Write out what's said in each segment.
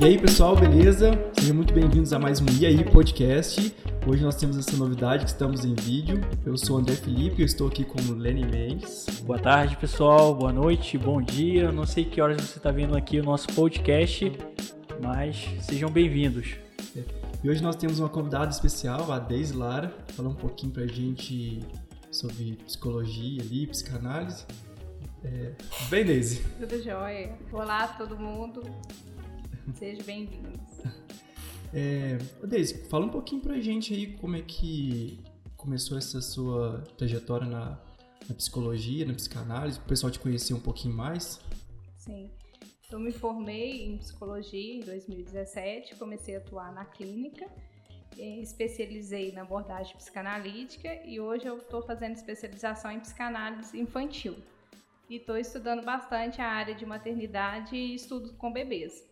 E aí, pessoal, beleza? Sejam muito bem-vindos a mais um E aí Podcast. Hoje nós temos essa novidade que estamos em vídeo. Eu sou o André Felipe, eu estou aqui com o Lenny Mendes. Boa tarde, pessoal. Boa noite, bom dia. Não sei que horas você está vendo aqui o nosso podcast, mas sejam bem-vindos. E hoje nós temos uma convidada especial, a Deise Lara, falar um pouquinho pra gente sobre psicologia ali, psicanálise. É, bem, Deise? Tudo jóia. Olá, todo mundo. Sejam bem-vindos. É, Deise, fala um pouquinho pra gente aí como é que começou essa sua trajetória na, na psicologia, na psicanálise, o pessoal te conhecer um pouquinho mais. Sim. Eu me formei em psicologia em 2017, comecei a atuar na clínica, especializei na abordagem psicanalítica e hoje eu estou fazendo especialização em psicanálise infantil. E estou estudando bastante a área de maternidade e estudo com bebês.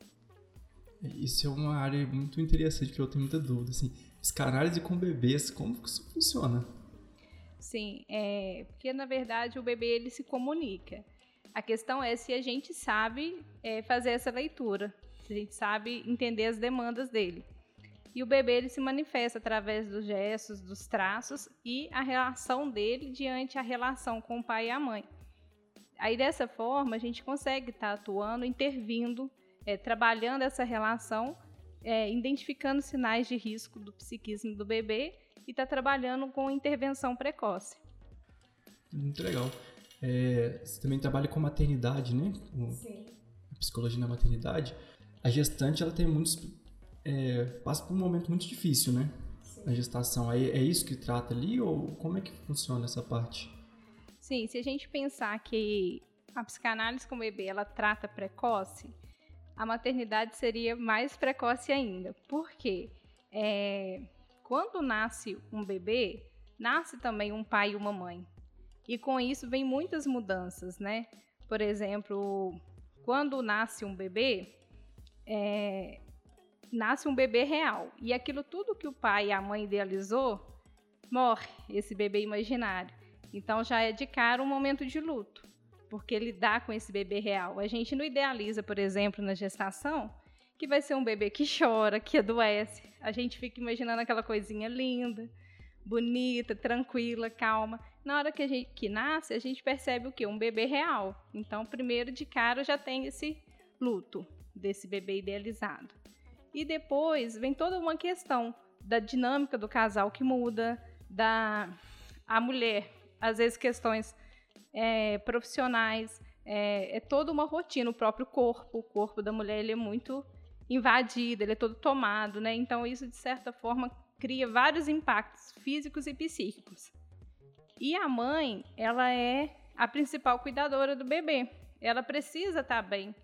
Isso é uma área muito interessante que eu tenho muita dúvida. Assim, psicanálise com bebês, como que isso funciona? Sim, é, porque na verdade o bebê ele se comunica. A questão é se a gente sabe é, fazer essa leitura, se a gente sabe entender as demandas dele. E o bebê ele se manifesta através dos gestos, dos traços e a relação dele diante a relação com o pai e a mãe. Aí dessa forma a gente consegue estar tá atuando, intervindo, é, trabalhando essa relação, é, identificando sinais de risco do psiquismo do bebê e está trabalhando com intervenção precoce. Muito legal. É, você também trabalha com maternidade, né? Com Sim. Psicologia na maternidade. A gestante, ela tem muitos... É, passa por um momento muito difícil, né? Sim. Na gestação. É, é isso que trata ali ou como é que funciona essa parte? Sim, se a gente pensar que a psicanálise com o bebê, ela trata precoce, a maternidade seria mais precoce ainda. Por quê? É, quando nasce um bebê, nasce também um pai e uma mãe. E com isso vem muitas mudanças, né? Por exemplo, quando nasce um bebê, é, nasce um bebê real. E aquilo tudo que o pai e a mãe idealizou, morre esse bebê imaginário. Então já é de cara um momento de luto, porque lidar com esse bebê real. A gente não idealiza, por exemplo, na gestação, que vai ser um bebê que chora, que adoece. A gente fica imaginando aquela coisinha linda, bonita, tranquila, calma. Na hora que a gente que nasce, a gente percebe o que? Um bebê real. Então, primeiro de cara já tem esse luto desse bebê idealizado. E depois vem toda uma questão da dinâmica do casal que muda, da a mulher, às vezes questões é, profissionais, é, é, toda uma rotina, o próprio corpo, o corpo da mulher ele é muito invadido, ele é todo tomado, né? Então isso de certa forma cria vários impactos físicos e psíquicos. E a mãe, ela é a principal cuidadora do bebê. Ela precisa estar bem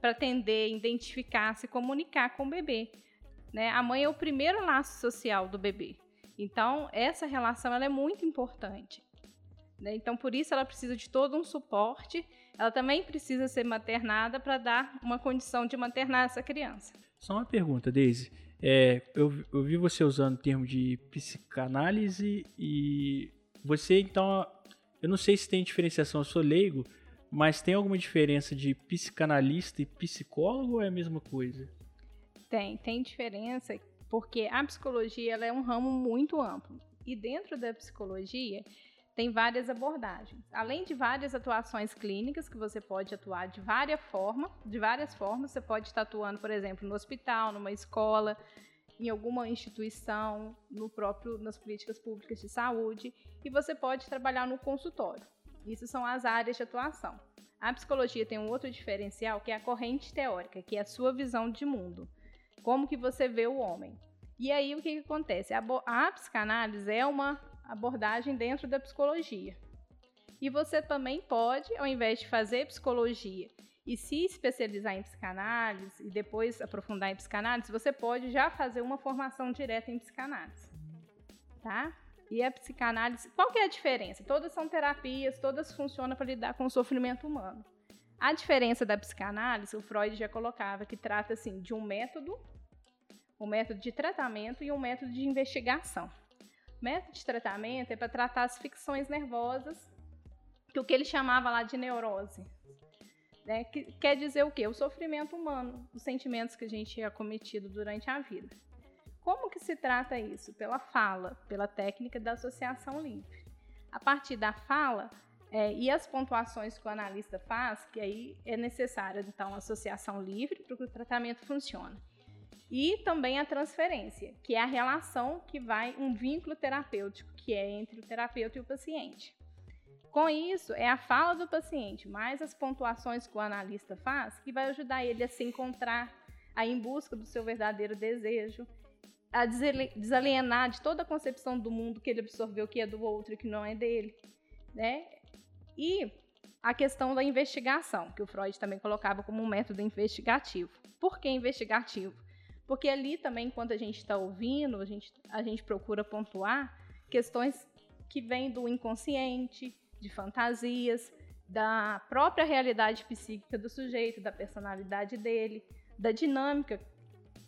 para atender, identificar, se comunicar com o bebê. Né? A mãe é o primeiro laço social do bebê. Então, essa relação ela é muito importante. Né? Então, por isso, ela precisa de todo um suporte. Ela também precisa ser maternada para dar uma condição de maternar essa criança. Só uma pergunta, Daisy. É, eu, eu vi você usando o termo de psicanálise e você, então, eu não sei se tem diferenciação, eu sou leigo, mas tem alguma diferença de psicanalista e psicólogo ou é a mesma coisa? Tem, tem diferença, porque a psicologia ela é um ramo muito amplo. E dentro da psicologia tem várias abordagens. Além de várias atuações clínicas que você pode atuar de várias formas, de várias formas, você pode estar atuando, por exemplo, no hospital, numa escola, em alguma instituição, no próprio nas políticas públicas de saúde, e você pode trabalhar no consultório. Isso são as áreas de atuação. A psicologia tem um outro diferencial que é a corrente teórica, que é a sua visão de mundo. Como que você vê o homem. E aí o que, que acontece? A, a psicanálise é uma abordagem dentro da psicologia. E você também pode, ao invés de fazer psicologia e se especializar em psicanálise e depois aprofundar em psicanálise, você pode já fazer uma formação direta em psicanálise. Tá? E a psicanálise, qual que é a diferença? Todas são terapias, todas funcionam para lidar com o sofrimento humano. A diferença da psicanálise, o Freud já colocava que trata assim de um método, um método de tratamento e um método de investigação. Método de tratamento é para tratar as ficções nervosas, que o que ele chamava lá de neurose. Né? Que, quer dizer o quê? O sofrimento humano, os sentimentos que a gente é cometido durante a vida. Como que se trata isso? Pela fala, pela técnica da associação livre. A partir da fala é, e as pontuações que o analista faz, que aí é necessária então a associação livre para que o tratamento funcione. E também a transferência, que é a relação que vai um vínculo terapêutico que é entre o terapeuta e o paciente. Com isso, é a fala do paciente, mais as pontuações que o analista faz, que vai ajudar ele a se encontrar, a ir em busca do seu verdadeiro desejo, a desalienar de toda a concepção do mundo que ele absorveu que é do outro e que não é dele, né? E a questão da investigação, que o Freud também colocava como um método investigativo. Por que investigativo? Porque ali também, enquanto a gente está ouvindo, a gente, a gente procura pontuar questões que vêm do inconsciente, de fantasias, da própria realidade psíquica do sujeito, da personalidade dele, da dinâmica,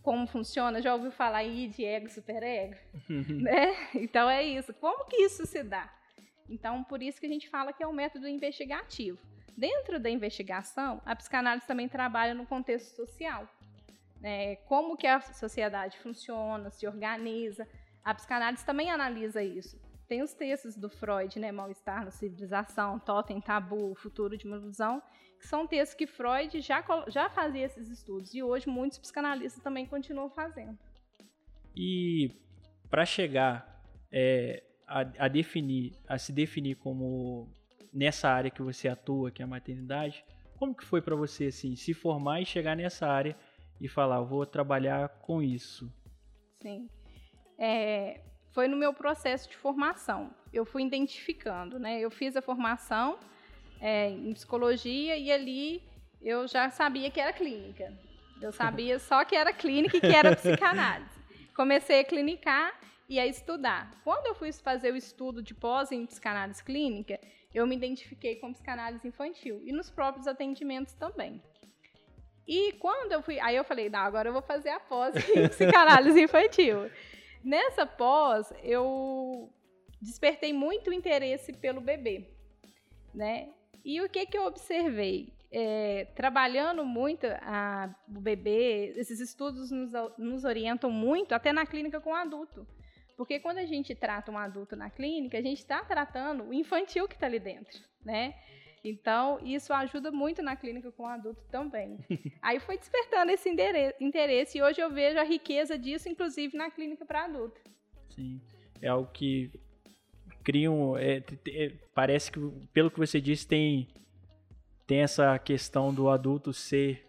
como funciona. Já ouviu falar aí de ego e superego? né? Então é isso. Como que isso se dá? Então, por isso que a gente fala que é um método investigativo. Dentro da investigação, a psicanálise também trabalha no contexto social. Né? Como que a sociedade funciona, se organiza. A psicanálise também analisa isso. Tem os textos do Freud, né, Mal-Estar na Civilização, Totem, Tabu, Futuro de uma Ilusão, que são textos que Freud já, já fazia esses estudos e hoje muitos psicanalistas também continuam fazendo. E para chegar é, a, a, definir, a se definir como nessa área que você atua, que é a maternidade, como que foi para você assim, se formar e chegar nessa área e falar, vou trabalhar com isso? Sim. É, foi no meu processo de formação. Eu fui identificando, né? Eu fiz a formação é, em psicologia e ali eu já sabia que era clínica. Eu sabia só que era clínica e que era psicanálise. Comecei a clinicar e a estudar. Quando eu fui fazer o estudo de pós em psicanálise clínica, eu me identifiquei com psicanálise infantil e nos próprios atendimentos também. E quando eu fui, aí eu falei, não, agora eu vou fazer a pós em psicanálise infantil. Nessa pós, eu despertei muito interesse pelo bebê, né? E o que que eu observei? É, trabalhando muito a, o bebê, esses estudos nos, nos orientam muito, até na clínica com o adulto. Porque quando a gente trata um adulto na clínica, a gente está tratando o infantil que está ali dentro, né? Então, isso ajuda muito na clínica com o adulto também. Aí foi despertando esse interesse e hoje eu vejo a riqueza disso, inclusive na clínica para adulto. Sim, é algo que criam. É, é, parece que, pelo que você disse, tem, tem essa questão do adulto ser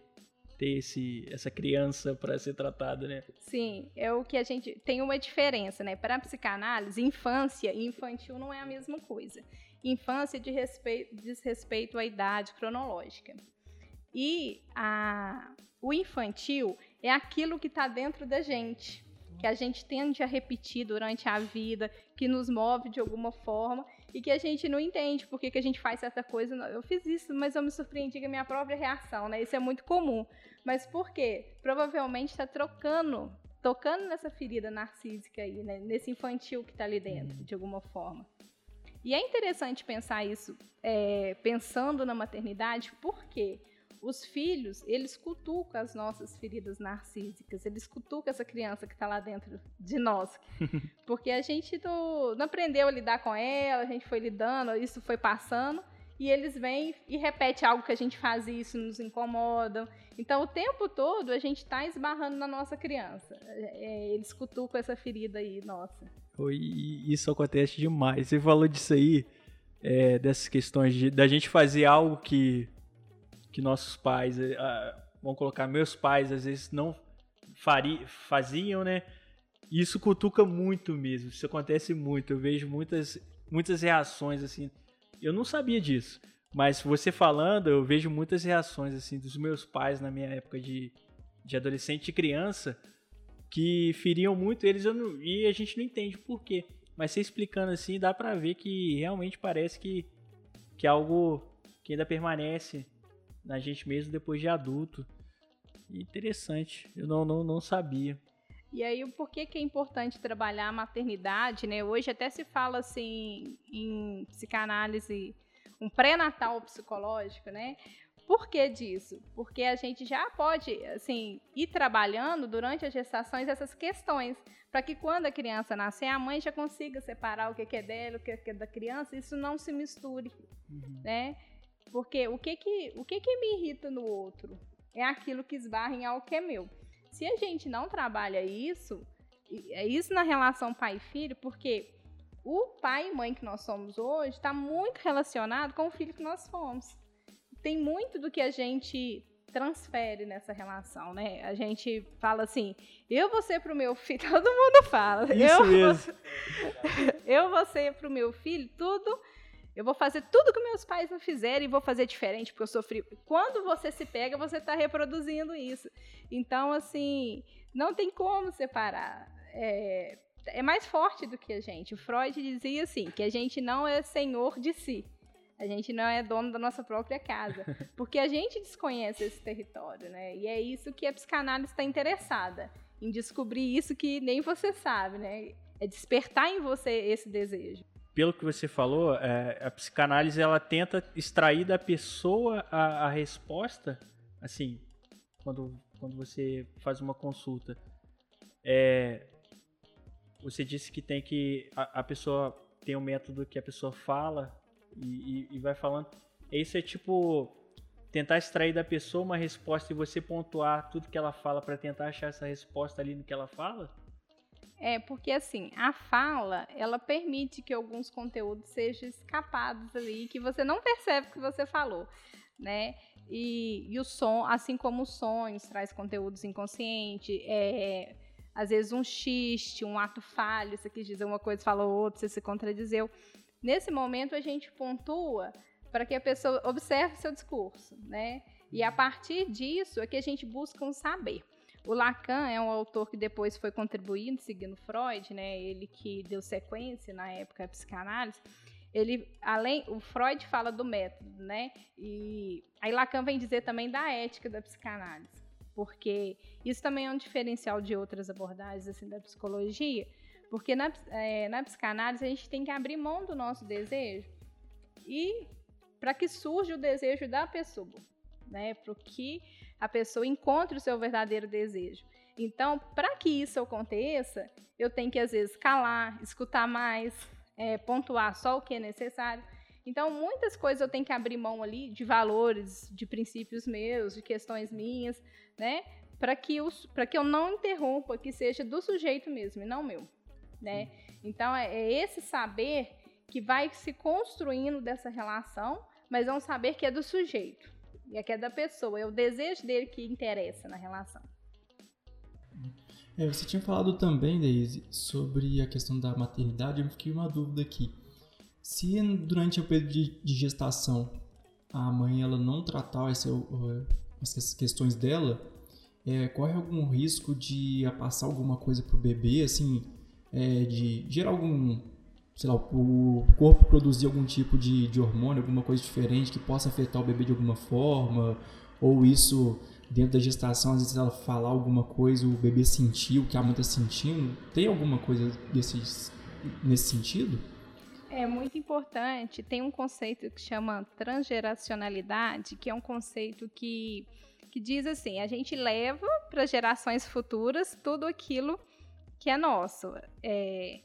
ter esse, essa criança para ser tratada, né? Sim, é o que a gente tem uma diferença, né? Para a psicanálise, infância e infantil não é a mesma coisa infância de respeito, diz respeito à idade cronológica. E a, o infantil é aquilo que está dentro da gente, que a gente tende a repetir durante a vida, que nos move de alguma forma e que a gente não entende por que, que a gente faz certa coisa. Eu fiz isso, mas eu me surpreendi com a minha própria reação, né? Isso é muito comum. Mas por quê? Provavelmente está trocando, tocando nessa ferida narcísica aí, né? Nesse infantil que está ali dentro, de alguma forma. E é interessante pensar isso, é, pensando na maternidade, porque os filhos, eles cutucam as nossas feridas narcísicas, eles cutucam essa criança que está lá dentro de nós. Porque a gente não, não, aprendeu a lidar com ela, a gente foi lidando, isso foi passando, e eles vêm e repetem algo que a gente faz e isso nos incomoda. Então, o tempo todo, a gente está esbarrando na nossa criança. É, eles cutucam essa ferida aí, nossa. E isso acontece demais. Você falou disso aí, é, dessas questões de, da gente fazer algo que, que nossos pais, é, vamos colocar, meus pais às vezes não fari, faziam, né? Isso cutuca muito mesmo. Isso acontece muito. Eu vejo muitas, muitas reações assim. Eu não sabia disso. Mas você falando, eu vejo muitas reações assim dos meus pais na minha época de, de adolescente e criança que feriam muito eles não, e a gente não entende por quê. Mas você explicando assim, dá pra ver que realmente parece que, que é algo que ainda permanece na gente mesmo depois de adulto. Interessante, eu não, não, não sabia. E aí, o porquê que é importante trabalhar a maternidade, né? Hoje até se fala assim em psicanálise, um pré-natal psicológico, né? Por que disso? Porque a gente já pode, assim, ir trabalhando durante as gestações essas questões, para que quando a criança nascer, a mãe já consiga separar o que é dela, o que é da criança, isso não se misture, uhum. né? Porque o que que, o que que me irrita no outro é aquilo que esbarra em algo que é meu. Se a gente não trabalha isso, é isso na relação pai e filho, porque o pai e mãe que nós somos hoje está muito relacionado com o filho que nós fomos tem muito do que a gente transfere nessa relação, né? A gente fala assim, eu vou ser pro meu filho, todo mundo fala. Isso eu mesmo. Vou, eu vou ser pro meu filho tudo, eu vou fazer tudo que meus pais não fizeram e vou fazer diferente porque eu sofri. Quando você se pega, você está reproduzindo isso. Então, assim, não tem como separar. É, é mais forte do que a gente. O Freud dizia assim, que a gente não é senhor de si. A gente não é dono da nossa própria casa, porque a gente desconhece esse território, né? E é isso que a psicanálise está interessada, em descobrir isso que nem você sabe, né? É despertar em você esse desejo. Pelo que você falou, é, a psicanálise ela tenta extrair da pessoa a, a resposta, assim, quando, quando você faz uma consulta. É, você disse que tem que a, a pessoa tem um método que a pessoa fala e, e, e vai falando. Isso é tipo tentar extrair da pessoa uma resposta e você pontuar tudo que ela fala para tentar achar essa resposta ali no que ela fala? É, porque assim, a fala, ela permite que alguns conteúdos sejam escapados ali, que você não percebe que você falou, né? E, e o som, assim como os sonhos, traz conteúdos inconscientes, é, às vezes um xiste, um ato falho, você quis dizer uma coisa, falou outra, você se contradizeu. Nesse momento, a gente pontua para que a pessoa observe seu discurso, né? E a partir disso é que a gente busca um saber. O Lacan é um autor que depois foi contribuindo, seguindo Freud, né? Ele que deu sequência na época à psicanálise. Ele, além, o Freud fala do método, né? E aí Lacan vem dizer também da ética da psicanálise, porque isso também é um diferencial de outras abordagens assim da psicologia, porque na, é, na psicanálise a gente tem que abrir mão do nosso desejo e para que surja o desejo da pessoa, né? Para que a pessoa encontre o seu verdadeiro desejo. Então, para que isso aconteça, eu tenho que às vezes calar, escutar mais, é, pontuar só o que é necessário. Então, muitas coisas eu tenho que abrir mão ali de valores, de princípios meus, de questões minhas, né? Para que, que eu não interrompa, que seja do sujeito mesmo e não meu né? Então é, é esse saber que vai se construindo dessa relação, mas é um saber que é do sujeito, e é que é da pessoa, é o desejo dele que interessa na relação. É, você tinha falado também, Deise, sobre a questão da maternidade, eu fiquei uma dúvida aqui. Se durante o período de, de gestação a mãe ela não tratar essa, essas questões dela, é, corre algum risco de passar alguma coisa pro bebê, assim, é, de gerar algum, sei lá, o corpo produzir algum tipo de, de hormônio, alguma coisa diferente que possa afetar o bebê de alguma forma, ou isso dentro da gestação, às vezes ela falar alguma coisa, o bebê sentir o que a mãe está sentindo, tem alguma coisa nesse sentido? É muito importante. Tem um conceito que chama transgeracionalidade, que é um conceito que, que diz assim: a gente leva para gerações futuras tudo aquilo que é nosso. É,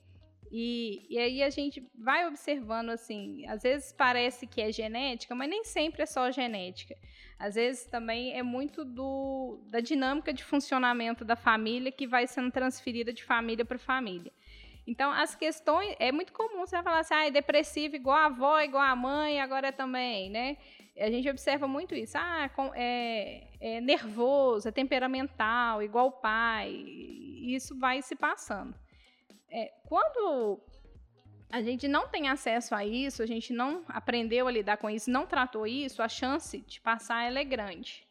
e, e aí a gente vai observando assim, às vezes parece que é genética, mas nem sempre é só genética. Às vezes também é muito do, da dinâmica de funcionamento da família que vai sendo transferida de família para família. Então, as questões. É muito comum você falar assim, ah, é depressivo igual a avó, igual a mãe, agora também, né? A gente observa muito isso. Ah, é, é nervoso, é temperamental, igual o pai. E isso vai se passando. É, quando a gente não tem acesso a isso, a gente não aprendeu a lidar com isso, não tratou isso, a chance de passar é grande.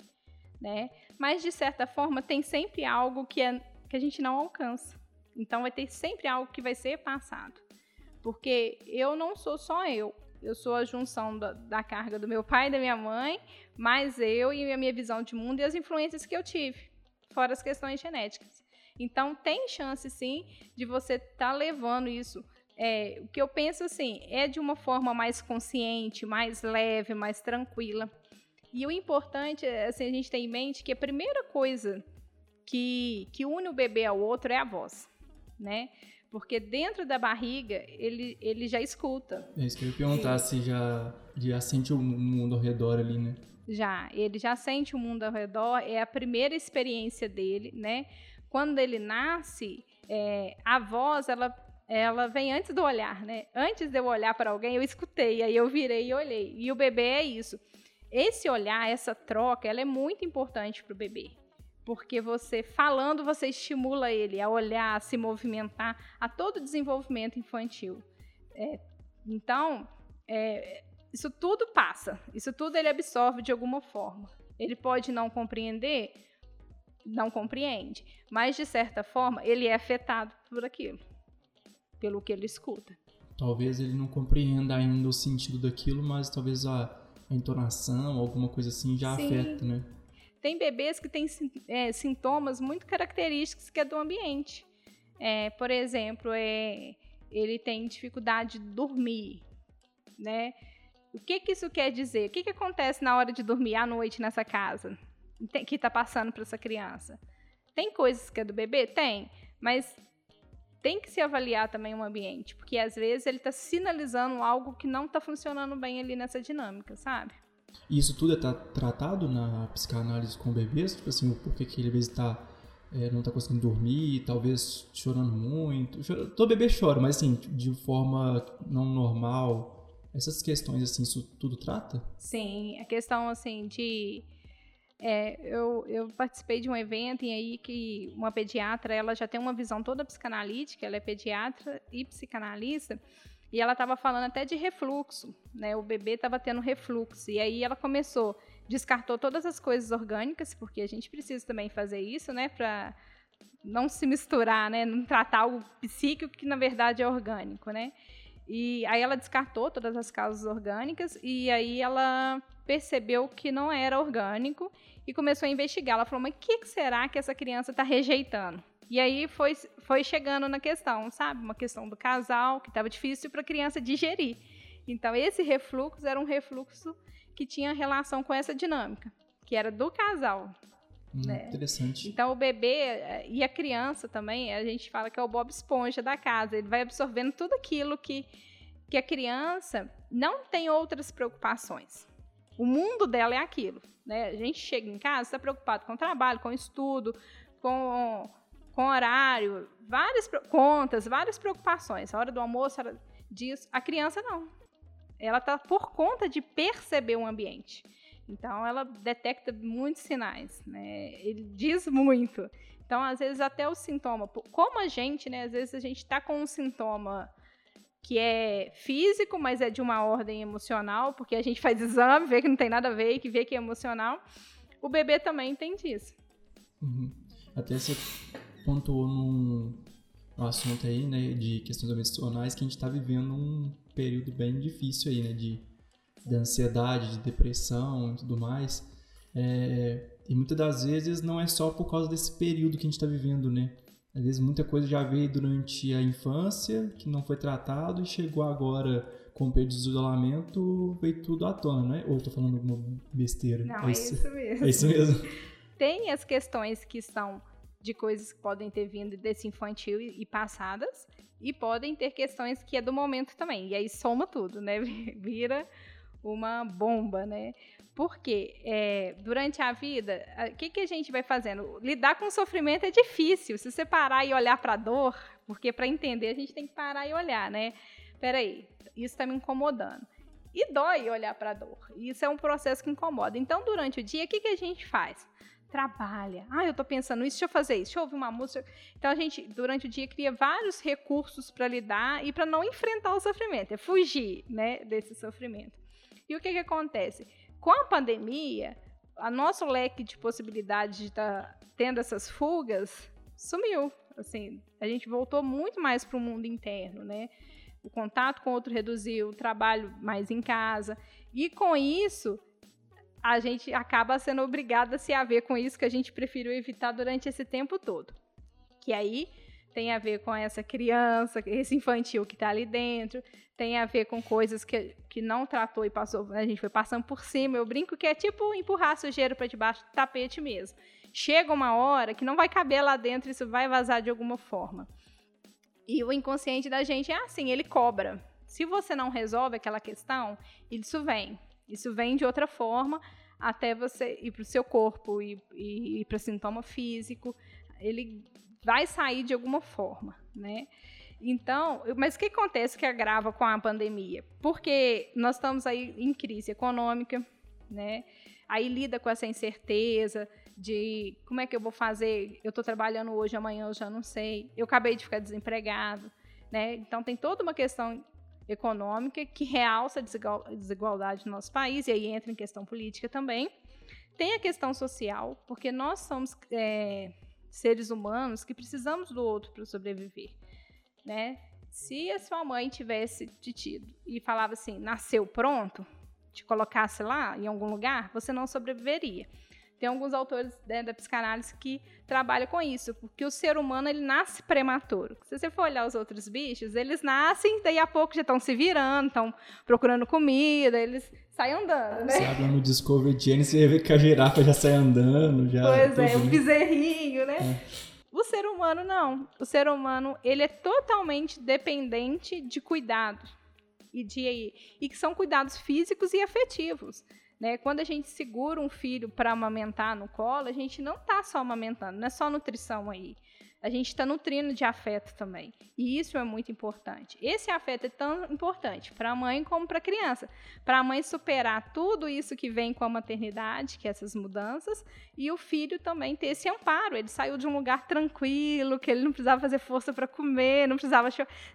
Né? Mas, de certa forma, tem sempre algo que, é, que a gente não alcança. Então, vai ter sempre algo que vai ser passado. Porque eu não sou só eu. Eu sou a junção da, da, carga do meu pai e da minha mãe, mais eu e a minha visão de mundo e as influências que eu tive, fora as questões genéticas. Então, tem chance, sim, de você estar tá levando isso. É, o que eu penso, assim, é de uma forma mais consciente, mais leve, mais tranquila. E o importante, assim, a gente tem em mente que a primeira coisa que, que une o bebê ao outro é a voz, né? Porque dentro da barriga, ele, ele já escuta. É isso que eu ia perguntar, se já, já sente o mundo ao redor ali, né? Já, ele já sente o mundo ao redor, é a primeira experiência dele, né? Quando ele nasce, é, a voz, ela, ela vem antes do olhar, né? Antes de eu olhar para alguém, eu escutei, aí eu virei e olhei. E o bebê é isso. Esse olhar, essa troca, ela é muito importante para o bebê porque você falando você estimula ele a olhar, a se movimentar, a todo o desenvolvimento infantil. É, então, é, isso tudo passa, isso tudo ele absorve de alguma forma. Ele pode não compreender, não compreende, mas de certa forma ele é afetado por aquilo, pelo que ele escuta. Talvez ele não compreenda ainda o sentido daquilo, mas talvez a, a entonação, alguma coisa assim já Sim. afeta, né? Tem bebês que têm é, sintomas muito característicos que é do ambiente. É, por exemplo, é, ele tem dificuldade de dormir, né? O que, que isso quer dizer? O que, que acontece na hora de dormir à noite nessa casa que está passando para essa criança? Tem coisas que é do bebê? Tem, mas tem que se avaliar também o ambiente, porque às vezes ele está sinalizando algo que não está funcionando bem ali nessa dinâmica, sabe? Isso tudo é tá tratado na psicanálise com bebês? Tipo assim, o porquê que ele às vezes tá, é, não está conseguindo dormir, talvez chorando muito. Chora, todo bebê chora, mas assim, de forma não normal. Essas questões, assim, isso tudo trata? Sim, a questão, assim, de... É, eu, eu participei de um evento em aí que uma pediatra, ela já tem uma visão toda psicanalítica, ela é pediatra e psicanalista, e ela estava falando até de refluxo, né? O bebê estava tendo refluxo. E aí ela começou, descartou todas as coisas orgânicas, porque a gente precisa também fazer isso, né? Para não se misturar, né? Não tratar algo psíquico que na verdade é orgânico, né? E aí ela descartou todas as causas orgânicas e aí ela percebeu que não era orgânico e começou a investigar. Ela falou: mas o que será que essa criança está rejeitando? E aí foi, foi chegando na questão, sabe? Uma questão do casal, que estava difícil para a criança digerir. Então, esse refluxo era um refluxo que tinha relação com essa dinâmica, que era do casal. Hum, né? Interessante. Então, o bebê eh, e a criança também, a gente fala que é o Bob Esponja da casa. Ele vai absorvendo tudo aquilo que, que a criança não tem outras preocupações. O mundo dela é aquilo. Né? A gente chega em casa, está preocupado com o trabalho, com o estudo, com com horário, várias contas, várias preocupações. A hora do almoço, a hora disso. A criança não. Ela está por conta de perceber o ambiente. Então, ela detecta muitos sinais, né? Ele diz muito. Então, às vezes, até o sintoma. Como a gente, né? Às vezes, a gente está com um sintoma que é físico, mas é de uma ordem emocional, porque a gente faz exame, vê que não tem nada a ver, que vê que é emocional. O bebê também tem disso. Uhum. Até você pontuou num, assunto aí, né, de questões emocionais, que a gente está vivendo um período bem difícil aí, né, de, de ansiedade, de depressão e tudo mais. É, e muitas das vezes não é só por causa desse período que a gente está vivendo, né? Às vezes muita coisa já veio durante a infância, que não foi tratado, e chegou agora com o período de isolamento, veio tudo à tona, né? Ou eu tô falando alguma besteira? Não, é, isso, isso mesmo. É isso mesmo. Tem as questões que são de coisas que podem ter vindo desse infantil e, e passadas, e podem ter questões que é do momento também. E aí soma tudo, né? Vira uma bomba, né? Porque é, durante a vida, o que, que a gente vai fazendo? Lidar com o sofrimento é difícil. Se você parar e olhar para a dor, porque para entender a gente tem que parar e olhar, né? Peraí, isso está me incomodando. E dói olhar para a dor. Isso é um processo que incomoda. Então, durante o dia, o que, que a gente faz? Trabalha. Ah, eu estou pensando isso, deixa eu fazer isso, deixa eu ouvir uma música. Então a gente, durante o dia, cria vários recursos para lidar e para não enfrentar o sofrimento, é fugir né, desse sofrimento. E o que, que acontece? Com a pandemia, a nosso leque de possibilidades de estar tá tendo essas fugas sumiu. Assim, a gente voltou muito mais para o mundo interno, né? O contato com o outro reduziu, o trabalho mais em casa. E com isso, a gente acaba sendo obrigada a se haver com isso que a gente preferiu evitar durante esse tempo todo. Que aí tem a ver com essa criança, esse infantil que está ali dentro, tem a ver com coisas que, que não tratou e passou, a gente foi passando por cima. Eu brinco que é tipo empurrar sujeiro para debaixo do tapete mesmo. Chega uma hora que não vai caber lá dentro, isso vai vazar de alguma forma. E o inconsciente da gente é assim, ele cobra. Se você não resolve aquela questão, isso vem. Isso vem de outra forma até você ir para o seu corpo e, e ir para sintoma físico. Ele vai sair de alguma forma, né? Então, mas o que acontece que agrava com a pandemia? Porque nós estamos aí em crise econômica, né? Aí lida com essa incerteza de como é que eu vou fazer? Eu estou trabalhando hoje, amanhã eu já não sei. Eu acabei de ficar desempregado, né? Então tem toda uma questão econômica que realça a desigualdade no nosso país e aí entra em questão política também. Tem a questão social, porque nós somos é, seres humanos que precisamos do outro para sobreviver, né? Se a sua mãe tivesse te tido e falava assim, nasceu pronto, te colocasse lá em algum lugar, você não sobreviveria. Tem alguns autores né, da psicanálise que trabalham com isso, porque o ser humano ele nasce prematuro. Se você for olhar os outros bichos, eles nascem, daí a pouco já estão se virando, estão procurando comida, eles saem andando, né? Você abre no Discovery Channel, você vê que a girafa já sai andando, já... Pois é, o bezerrinho, né? É. O ser humano não. O ser humano, ele é totalmente dependente de cuidados. E, de, e que são cuidados físicos e afetivos. Né? Quando a gente segura um filho para amamentar no colo, a gente não está só amamentando, não é só nutrição aí. A gente está nutrindo de afeto também. E isso é muito importante. Esse afeto é tão importante para a mãe como para a criança. Para a mãe superar tudo isso que vem com a maternidade, que é essas mudanças, e o filho também ter esse amparo. Ele saiu de um lugar tranquilo, que ele não precisava fazer força para comer, não precisava,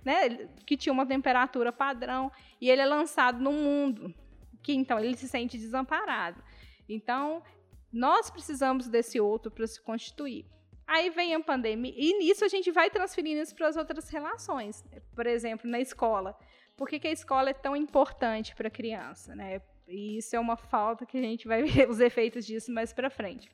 né, que tinha uma temperatura padrão, e ele é lançado no mundo que então ele se sente desamparado. Então, nós precisamos desse outro para se constituir. Aí vem a pandemia, e nisso a gente vai transferindo isso para as outras relações. Por exemplo, na escola. Por que, que a escola é tão importante para a criança? Né? E isso é uma falta que a gente vai ver os efeitos disso mais para frente.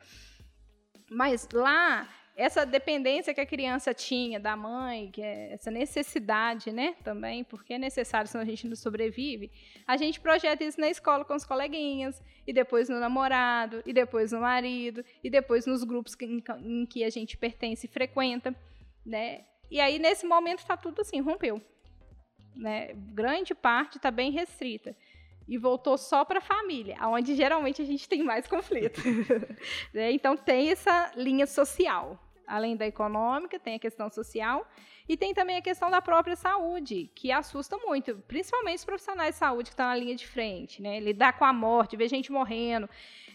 Mas lá essa dependência que a criança tinha da mãe, que é essa necessidade, né, também, porque é necessário, senão a gente não sobrevive, a gente projeta isso na escola com os coleguinhas, e depois no namorado, e depois no marido, e depois nos grupos em, em, que a gente pertence e frequenta, né? E aí, nesse momento, está tudo assim, rompeu. Né? Grande parte está bem restrita e voltou só para a família, onde geralmente a gente tem mais conflito. né? Então tem essa linha social. Além da econômica, tem a questão social e tem também a questão da própria saúde, que assusta muito, principalmente os profissionais de saúde que estão na linha de frente, né? Lidar com a morte, ver gente morrendo.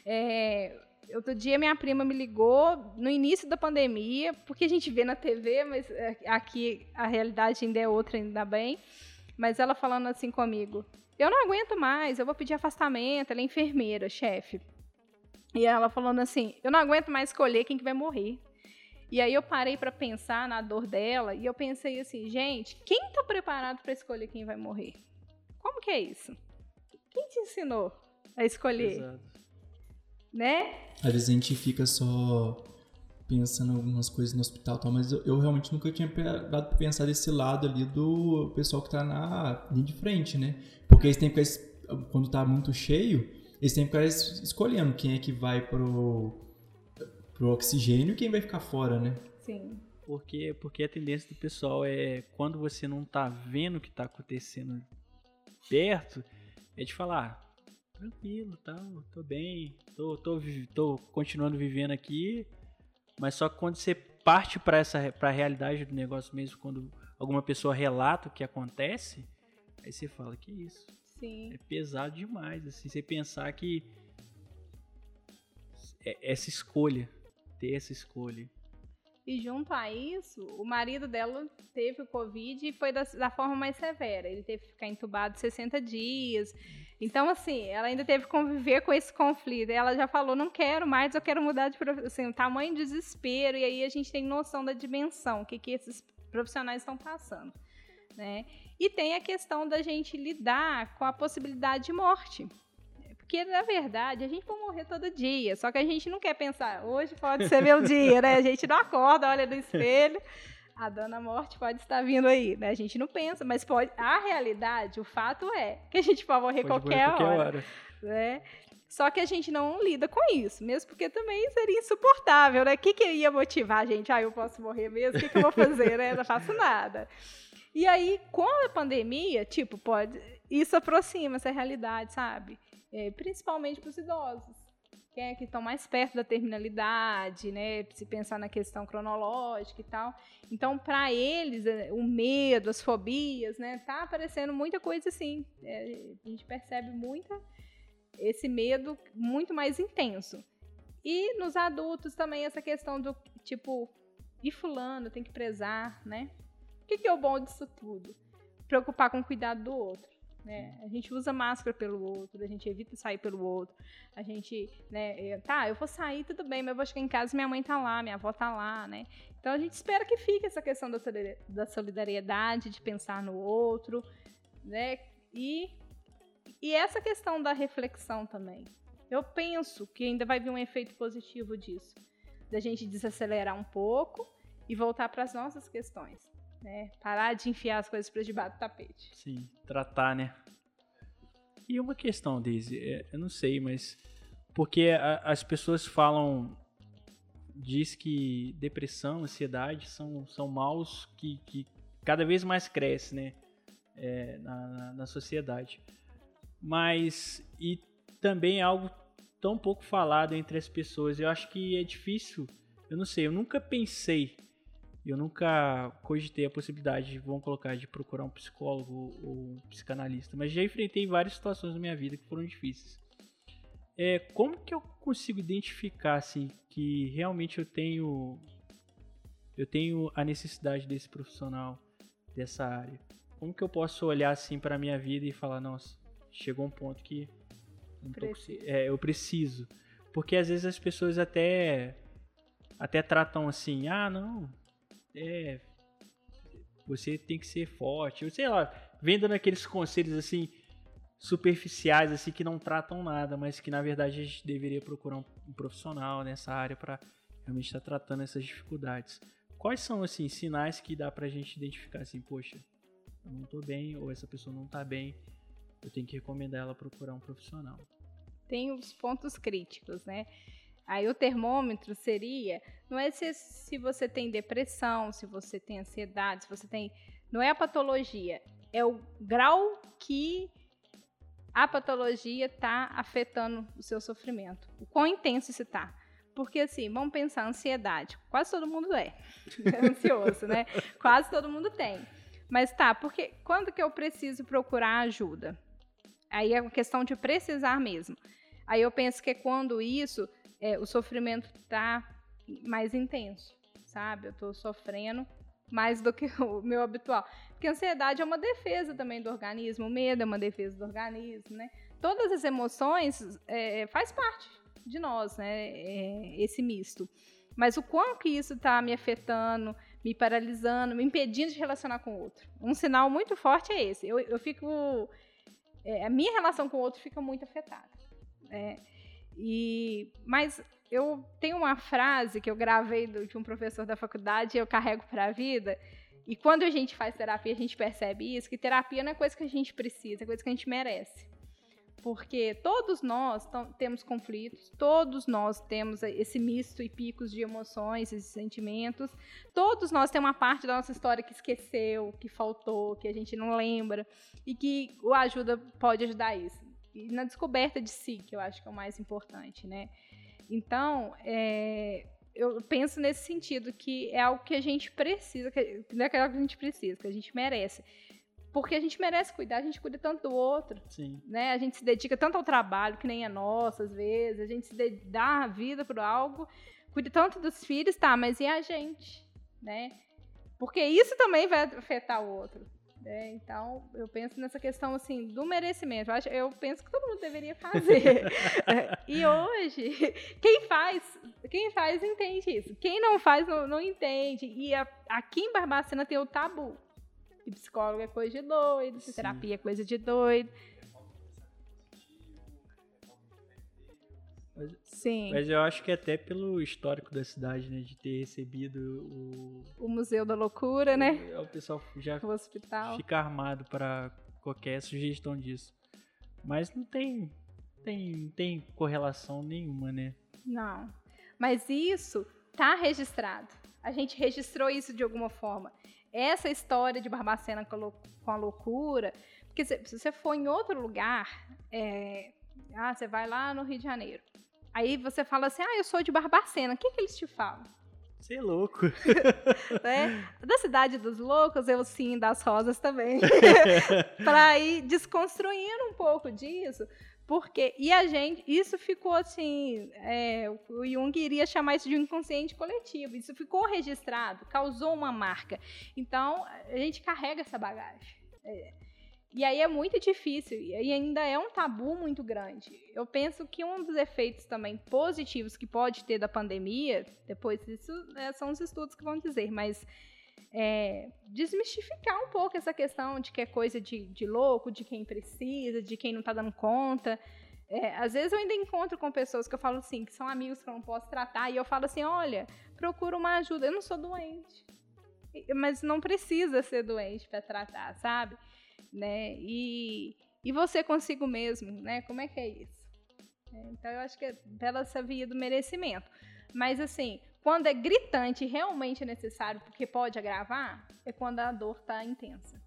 É, outro dia minha prima me ligou no início da pandemia, porque a gente vê na TV, mas é, aqui a realidade ainda é outra, ainda bem. Mas ela falando assim comigo: eu não aguento mais, eu vou pedir afastamento. Ela é enfermeira, chefe. E ela falando assim: eu não aguento mais escolher quem que vai morrer. E aí eu parei para pensar na dor dela e eu pensei assim, gente, quem está preparado para escolher quem vai morrer? Como que é isso? Quem te ensinou a escolher? Exato. Né? Às vezes a gente fica só pensando em algumas coisas no hospital tal, mas eu, eu realmente nunca tinha dado pra pensar desse lado ali do pessoal que tá na linha de frente, né? Porque eles têm que ficar, quando tá muito cheio, eles têm que ficar escolhendo quem é que vai pro, pro oxigênio e quem vai ficar fora, né? Sim. Porque, porque a tendência do pessoal é quando você não tá vendo o que tá acontecendo perto, é de falar, ah, tranquilo, tá, tô bem, tô, tô, tô continuando vivendo aqui, mas só que quando você parte para essa para a realidade do negócio mesmo, quando alguma pessoa relata o que acontece, aí você fala que isso. Sim. É pesado demais, assim, você pensar que é essa escolha, ter essa escolha. E junto a isso, o marido dela teve o Covid e foi da, da forma mais severa. Ele teve que ficar entubado 60 dias. Então, assim, ela ainda teve que conviver com esse conflito. Ela já falou, não quero mais, eu quero mudar de profissão. Assim, o tamanho de desespero, e aí a gente tem noção da dimensão, o que, que esses profissionais estão passando. Né? E tem a questão da gente lidar com a possibilidade de morte. Porque, na verdade, a gente vai morrer todo dia. Só que a gente não quer pensar, hoje pode ser meu dia, né? A gente não acorda, olha no espelho. a dona morte pode estar vindo aí, né? A gente não pensa, mas pode. A realidade, o fato é que a gente pode morrer pode qualquer, morrer qualquer hora. hora. Né? Só que a gente não lida com isso, mesmo porque também seria insuportável, né? O que, que ia motivar a gente? Ah, eu posso morrer mesmo? O que, que eu vou fazer, né? Eu não faço nada. E aí, com a pandemia, tipo, pode. Isso aproxima essa realidade, sabe? É, principalmente para os idosos, que, é, que estão mais perto da terminalidade, né? Se pensar na questão cronológica e tal. Então, para eles, é, o medo, as fobias, né? Tá aparecendo muita coisa assim. É, a gente percebe muita esse medo muito mais intenso. E nos adultos também essa questão do tipo, e fulano tem que prezar, né? O que, que é o bom disso tudo? Preocupar com o cuidado do outro. Né? A gente usa máscara pelo outro, a gente evita sair pelo outro, a gente, né, é, tá, eu vou sair, tudo bem, mas eu vou chegar em casa minha mãe tá lá, minha avó tá lá, né? Então a gente espera que fique essa questão da solidariedade, de pensar no outro, né? E e essa questão da reflexão também. Eu penso que ainda vai vir um efeito positivo disso. Da gente desacelerar um pouco e voltar para as nossas questões. Né? Parar de enfiar as coisas para debaixo do tapete. Sim, tratar, né? E uma questão, Daisy, é, eu não sei, mas porque a, as pessoas falam, diz que depressão, ansiedade são, são maus que, que cada vez mais crescem, né? É, na, na, na sociedade mas e também é algo tão pouco falado entre as pessoas. Eu acho que é difícil, eu não sei, eu nunca pensei, eu nunca cogitei a possibilidade de, vamos colocar, de procurar um psicólogo ou um psicanalista, mas já enfrentei várias situações na minha vida que foram difíceis. É, como que eu consigo identificar assim que realmente eu tenho eu tenho a necessidade desse profissional dessa área? Como que eu posso olhar assim para a minha vida e falar, nossa, chegou um ponto que preciso. É, eu preciso. Porque às vezes as pessoas até até tratam assim, ah, não, é, você tem que ser forte, eu sei lá, vendo naqueles conselhos assim superficiais assim que não tratam nada, mas que na verdade a gente deveria procurar um, um profissional nessa área para realmente estar tá tratando essas dificuldades. Quais são assim sinais que dá pra gente identificar assim, poxa, eu não tô bem ou essa pessoa não tá bem eu tenho que recomendar ela procurar um profissional. Tem os pontos críticos, né? Aí o termômetro seria, não é se, se você tem depressão, se você tem ansiedade, se você tem. Não é a patologia, é o grau que a patologia está afetando o seu sofrimento. O quão intenso isso está. Porque assim, vamos pensar, ansiedade. Quase todo mundo é, é ansioso, né? Quase todo mundo tem. Mas tá, porque quando que eu preciso procurar ajuda? Aí é uma questão de precisar mesmo. Aí eu penso que é quando isso, é, o sofrimento está mais intenso, sabe? Eu estou sofrendo mais do que o meu habitual. Porque a ansiedade é uma defesa também do organismo, o medo é uma defesa do organismo, né? Todas as emoções é, faz parte de nós, né? É, esse misto. Mas o quanto que isso está me afetando, me paralisando, me impedindo de relacionar com o outro. Um sinal muito forte é esse. Eu, eu fico é, a minha relação com o outro fica muito afetada. É, e, mas eu tenho uma frase que eu gravei do, de um professor da faculdade e eu carrego para a vida. E quando a gente faz terapia, a gente percebe isso, que terapia não é coisa que a gente precisa, é coisa que a gente merece porque todos nós temos conflitos, todos nós temos esse misto e picos de emoções, esses sentimentos, todos nós temos uma parte da nossa história que esqueceu, que faltou, que a gente não lembra, e que o ajuda pode ajudar isso. E na descoberta de si, que eu acho que é o mais importante, né? Então, é, eu penso nesse sentido, que é algo que a gente precisa, que não é algo que a gente precisa, que a gente merece porque a gente merece cuidar, a gente cuida tanto do outro. Sim. Né? A gente se dedica tanto ao trabalho, que nem é nosso, às vezes, a gente se dá a vida por algo, cuida tanto dos filhos, tá, mas e a gente? Né? Porque isso também vai afetar o outro. Né? Então, eu penso nessa questão assim do merecimento. Eu, acho, eu penso que todo mundo deveria fazer. e hoje, quem faz, quem faz entende isso. Quem não faz não, não entende. E a, aqui em Barbacena tem o tabu que psicólogo é coisa de doido, que terapia é coisa de doido. Mas, Sim. mas eu acho que até pelo histórico da cidade, né? De ter recebido o. O Museu da Loucura, né? O, o pessoal já O hospital. fica armado para qualquer sugestão disso. Mas não tem, tem, não tem correlação nenhuma, né? Não. Mas isso tá registrado. A gente registrou isso de alguma forma. Essa história de Barbacena com a, loucura. Porque se, se você for em outro lugar, é, ah, você vai lá no Rio de Janeiro. Aí você fala assim, ah, eu sou de Barbacena. O que, que eles te falam? Você é louco. né? Da cidade dos loucos, eu sim, das rosas também. para ir desconstruindo um pouco disso. Porque, e a gente, isso ficou assim, é, o Jung iria chamar isso de um inconsciente coletivo, isso ficou registrado, causou uma marca. Então, a gente carrega essa bagagem. É, e aí é muito difícil, e ainda é um tabu muito grande. Eu penso que um dos efeitos também positivos que pode ter da pandemia, depois isso né, são os estudos que vão dizer, mas é, desmistificar um pouco essa questão de que é coisa de, de louco, de quem precisa, de quem não está dando conta. É, às vezes eu ainda encontro com pessoas que eu falo assim, que são amigos que eu não posso tratar, e eu falo assim, olha, procura uma ajuda, eu não sou doente. Mas não precisa ser doente para tratar, sabe? Né? E, e você consigo mesmo, né? Como é que é isso? É, Então eu acho que é pela essa via do merecimento. Mas assim, quando é gritante e realmente necessário, porque pode agravar, é quando a dor tá intensa.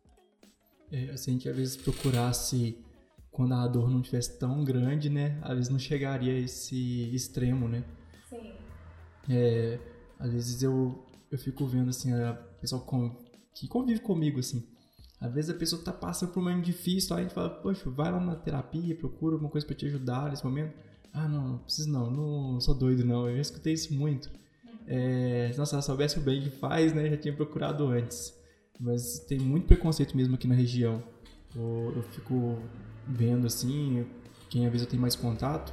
É, se a gente às vezes procurasse quando a dor não tivesse tão grande, né? Às vezes não chegaria a esse extremo, né? Sim. É, às vezes eu, eu fico vendo assim, a pessoa com, que convive comigo, assim. Às vezes a pessoa tá passando por um momento difícil, aí a gente fala, poxa, vai lá na terapia, procura alguma coisa pra te ajudar nesse momento. Ah, não, não preciso não, não sou doido não, eu já escutei isso muito. É, nossa, se ela soubesse o bem que faz, né, já tinha procurado antes. Mas tem muito preconceito mesmo aqui na região. Eu, eu fico vendo assim, quem às vezes eu tenho mais contato,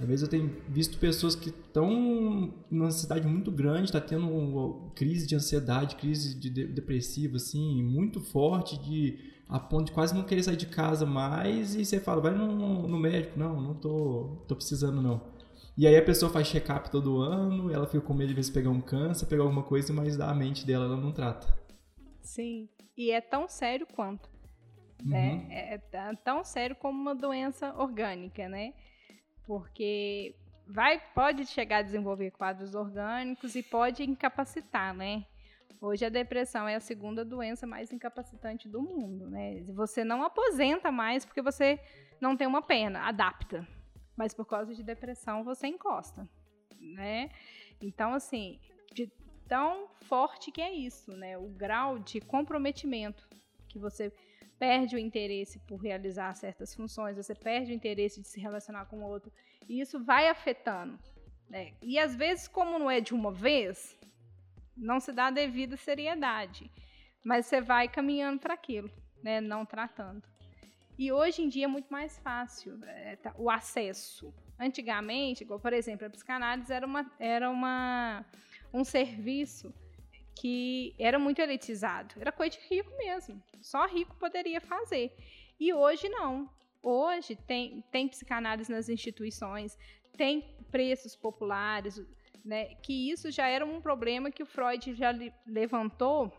vezes eu tenho visto pessoas que estão numa cidade muito grande, está tendo uma crise de ansiedade, crise de de- depressiva, assim, muito forte, de a ponto de quase não querer sair de casa mais, e você fala, vai no, no médico, não, não tô, tô precisando não. E aí a pessoa faz check-up todo ano, ela fica com medo de ver se pegar um câncer, pegar alguma coisa, mas a mente dela ela não trata. Sim. E é tão sério quanto. Uhum. né? É tão sério como uma doença orgânica, né? Porque vai, pode chegar a desenvolver quadros orgânicos e pode incapacitar, né? Hoje a depressão é a segunda doença mais incapacitante do mundo, né? Você não aposenta mais porque você não tem uma perna, adapta. Mas por causa de depressão você encosta, né? Então, assim, de tão forte que é isso, né? O grau de comprometimento que você perde o interesse por realizar certas funções, você perde o interesse de se relacionar com o outro, e isso vai afetando. Né? E às vezes, como não é de uma vez, não se dá a devida seriedade, mas você vai caminhando para aquilo, né? não tratando. E hoje em dia é muito mais fácil é, tá, o acesso. Antigamente, igual, por exemplo, a psicanálise era, uma, era uma, um serviço que era muito elitizado. Era coisa de rico mesmo. Só rico poderia fazer. E hoje não. Hoje tem, tem psicanálise nas instituições, tem preços populares, né? Que isso já era um problema que o Freud já le- levantou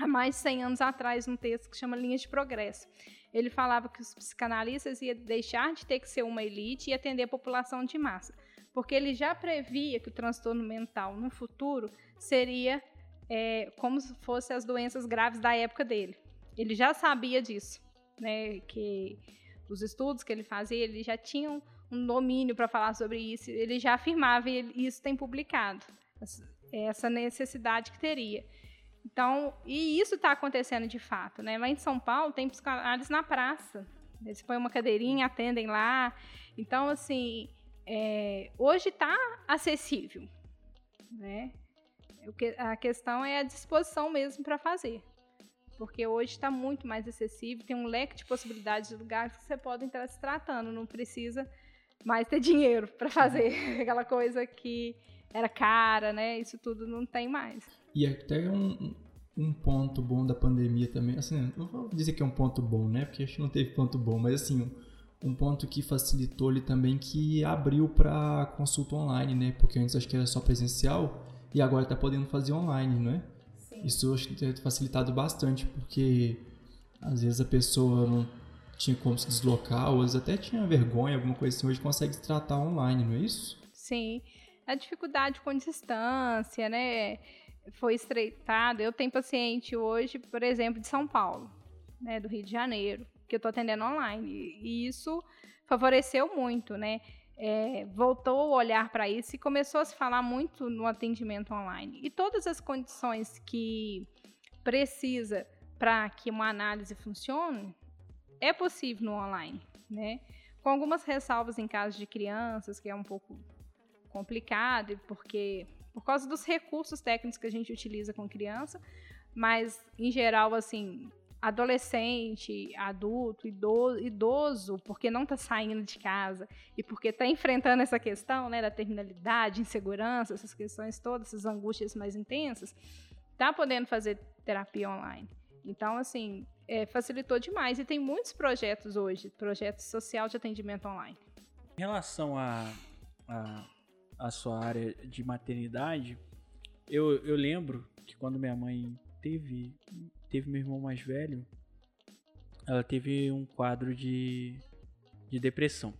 há mais de 100 anos atrás num texto que chama Linhas de Progresso. Ele falava que os psicanalistas iam deixar de ter que ser uma elite e atender a população de massa, porque ele já previa que o transtorno mental no futuro seria é, como se fossem as doenças graves da época dele. Ele já sabia disso, né? Que os estudos que ele fazia, ele já tinham um domínio para falar sobre isso. Ele já afirmava e isso tem publicado essa- necessidade que teria. Então, e isso está acontecendo de fato, né? Lá em São Paulo tem psicanálise na praça. Eles põem uma cadeirinha, atendem lá. Então, assim, é, hoje está acessível, né? A questão é a disposição mesmo para fazer. Porque hoje está muito mais acessível, tem um leque de possibilidades de lugares que você pode estar se tratando, não precisa mais ter dinheiro para fazer aquela coisa que era cara, né? Isso tudo não tem mais. E até um, um ponto bom da pandemia também, assim, não vou dizer que é um ponto bom, né? Porque acho que não teve ponto bom, mas assim, um, ponto que facilitou ali também que abriu para consulta online, né? Porque antes acho que era só presencial e agora está podendo fazer online, não é? Sim. Isso acho que tem facilitado bastante, porque às vezes a pessoa não tinha como se deslocar, ou às vezes até tinha vergonha, alguma coisa assim, hoje consegue se tratar online, não é isso? Sim. A dificuldade com distância, né? Foi estreitada. Eu tenho paciente hoje, por exemplo, de São Paulo, né, do Rio de Janeiro que eu estou atendendo online. E isso favoreceu muito, né? É, voltou o olhar para isso e começou a se falar muito no atendimento online. E todas as condições que precisa para que uma análise funcione, é possível no online, né? Com algumas ressalvas em caso de crianças, que é um pouco complicado, porque por causa dos recursos técnicos que a gente utiliza com criança, mas em geral, assim, adolescente, adulto, idoso, idoso porque não está saindo de casa e porque está enfrentando essa questão né, da terminalidade, insegurança, essas questões todas, essas angústias mais intensas, está podendo fazer terapia online. Então, assim, é, facilitou demais. E tem muitos projetos hoje, projetos social de atendimento online. Em relação à a, a, a, sua área de maternidade, eu, eu lembro que quando minha mãe teve teve meu irmão mais velho, ela teve um quadro de, de depressão.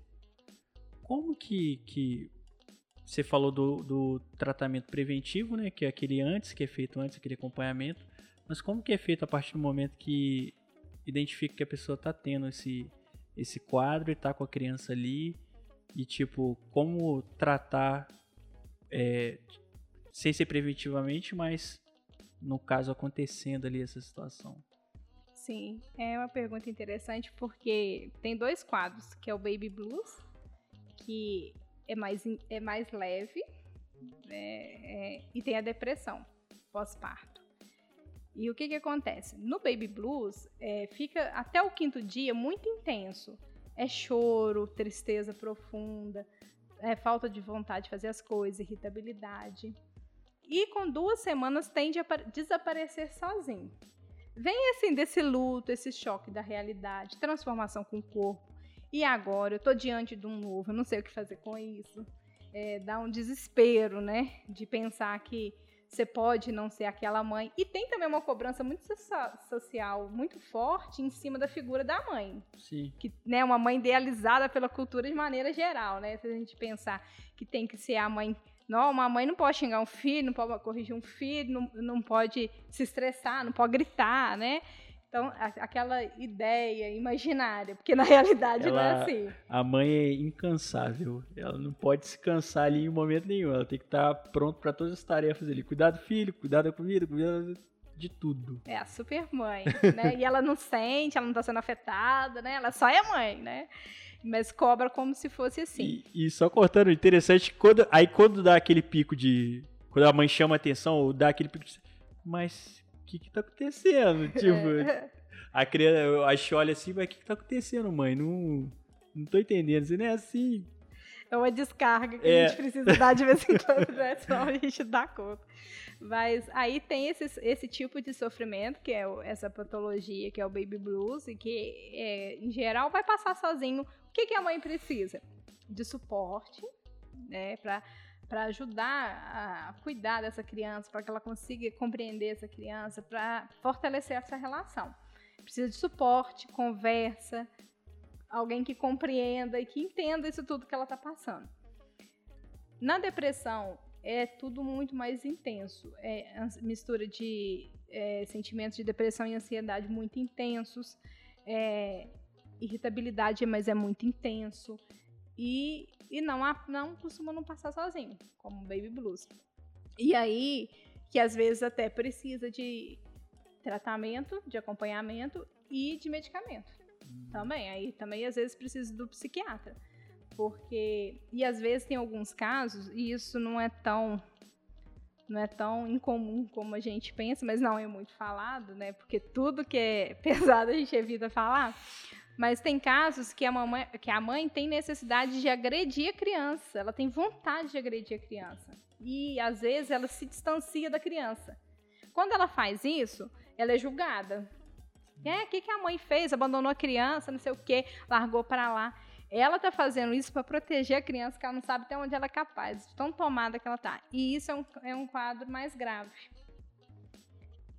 Como que, que você falou do, do tratamento preventivo, né? Que é aquele antes, que é feito antes, aquele acompanhamento. Mas como que é feito a partir do momento que identifica que a pessoa está tendo esse, esse quadro e está com a criança ali? E, tipo, como tratar, é, sem ser preventivamente, mas no caso acontecendo ali essa situação? Sim, é uma pergunta interessante porque tem dois quadros, que é o Baby Blues, que é mais, é mais leve, né, é, e tem a depressão pós-parto. E o que, que acontece? No Baby Blues, é, fica até o quinto dia muito intenso. É choro, tristeza profunda, é falta de vontade de fazer as coisas, irritabilidade e com duas semanas tende a desaparecer sozinho. Vem assim desse luto, esse choque da realidade, transformação com o corpo. E agora eu tô diante de um novo, eu não sei o que fazer com isso. É, dá um desespero, né? De pensar que você pode não ser aquela mãe. E tem também uma cobrança muito social, muito forte em cima da figura da mãe. Sim. Que, né, uma mãe idealizada pela cultura de maneira geral, né? Se a gente pensar que tem que ser a mãe não, uma mãe não pode xingar um filho, não pode corrigir um filho, não, não pode se estressar, não pode gritar, né? Então, aquela ideia imaginária, porque na realidade ela, não é assim. A mãe é incansável. Ela não pode se cansar ali em momento nenhum. Ela tem que estar pronta para todas as tarefas ali. Cuidar do filho, cuidar da comida, cuidar de tudo. É a super mãe, né? e ela não sente, ela não está sendo afetada, né? Ela só é mãe, né? Mas cobra como se fosse assim. E, e, só cortando, interessante, quando, aí quando dá aquele pico de. Quando a mãe chama atenção, ou dá aquele pico de. Mas o que que tá acontecendo? Tipo, a criança, a gente olha assim, mas o que que tá acontecendo, mãe? Não, não tô entendendo, você não é assim. É uma descarga que é. a gente precisa dar de vez em quando, né? Só a gente dá conta. Mas aí tem esse, esse tipo de sofrimento, que é essa patologia, que é o baby blues, e que, é, em geral, vai passar sozinho que, que a mãe precisa? De suporte, né, para ajudar a cuidar dessa criança, para que ela consiga compreender essa criança, para fortalecer essa relação. Precisa de suporte, conversa, alguém que compreenda e que entenda isso tudo que ela está passando. Na depressão é tudo muito mais intenso, é mistura de é, sentimentos de depressão e ansiedade muito intensos, é, irritabilidade, mas é muito intenso. E, e não, não costuma não passar sozinho, como baby blues. E aí, que às vezes até precisa de tratamento, de acompanhamento e de medicamento. Hum. Também, aí também às vezes precisa do psiquiatra. Porque, e às vezes tem alguns casos, e isso não é tão não é tão incomum como a gente pensa, mas não é muito falado, né? Porque tudo que é pesado a gente evita falar. Mas tem casos que a, mamãe, que a mãe tem necessidade de agredir a criança, ela tem vontade de agredir a criança. E às vezes ela se distancia da criança. Quando ela faz isso, ela é julgada. É, o que, que a mãe fez? Abandonou a criança, não sei o quê, largou para lá. Ela tá fazendo isso para proteger a criança, que ela não sabe até onde ela é capaz, tão tomada que ela tá. E isso é um, é um quadro mais grave.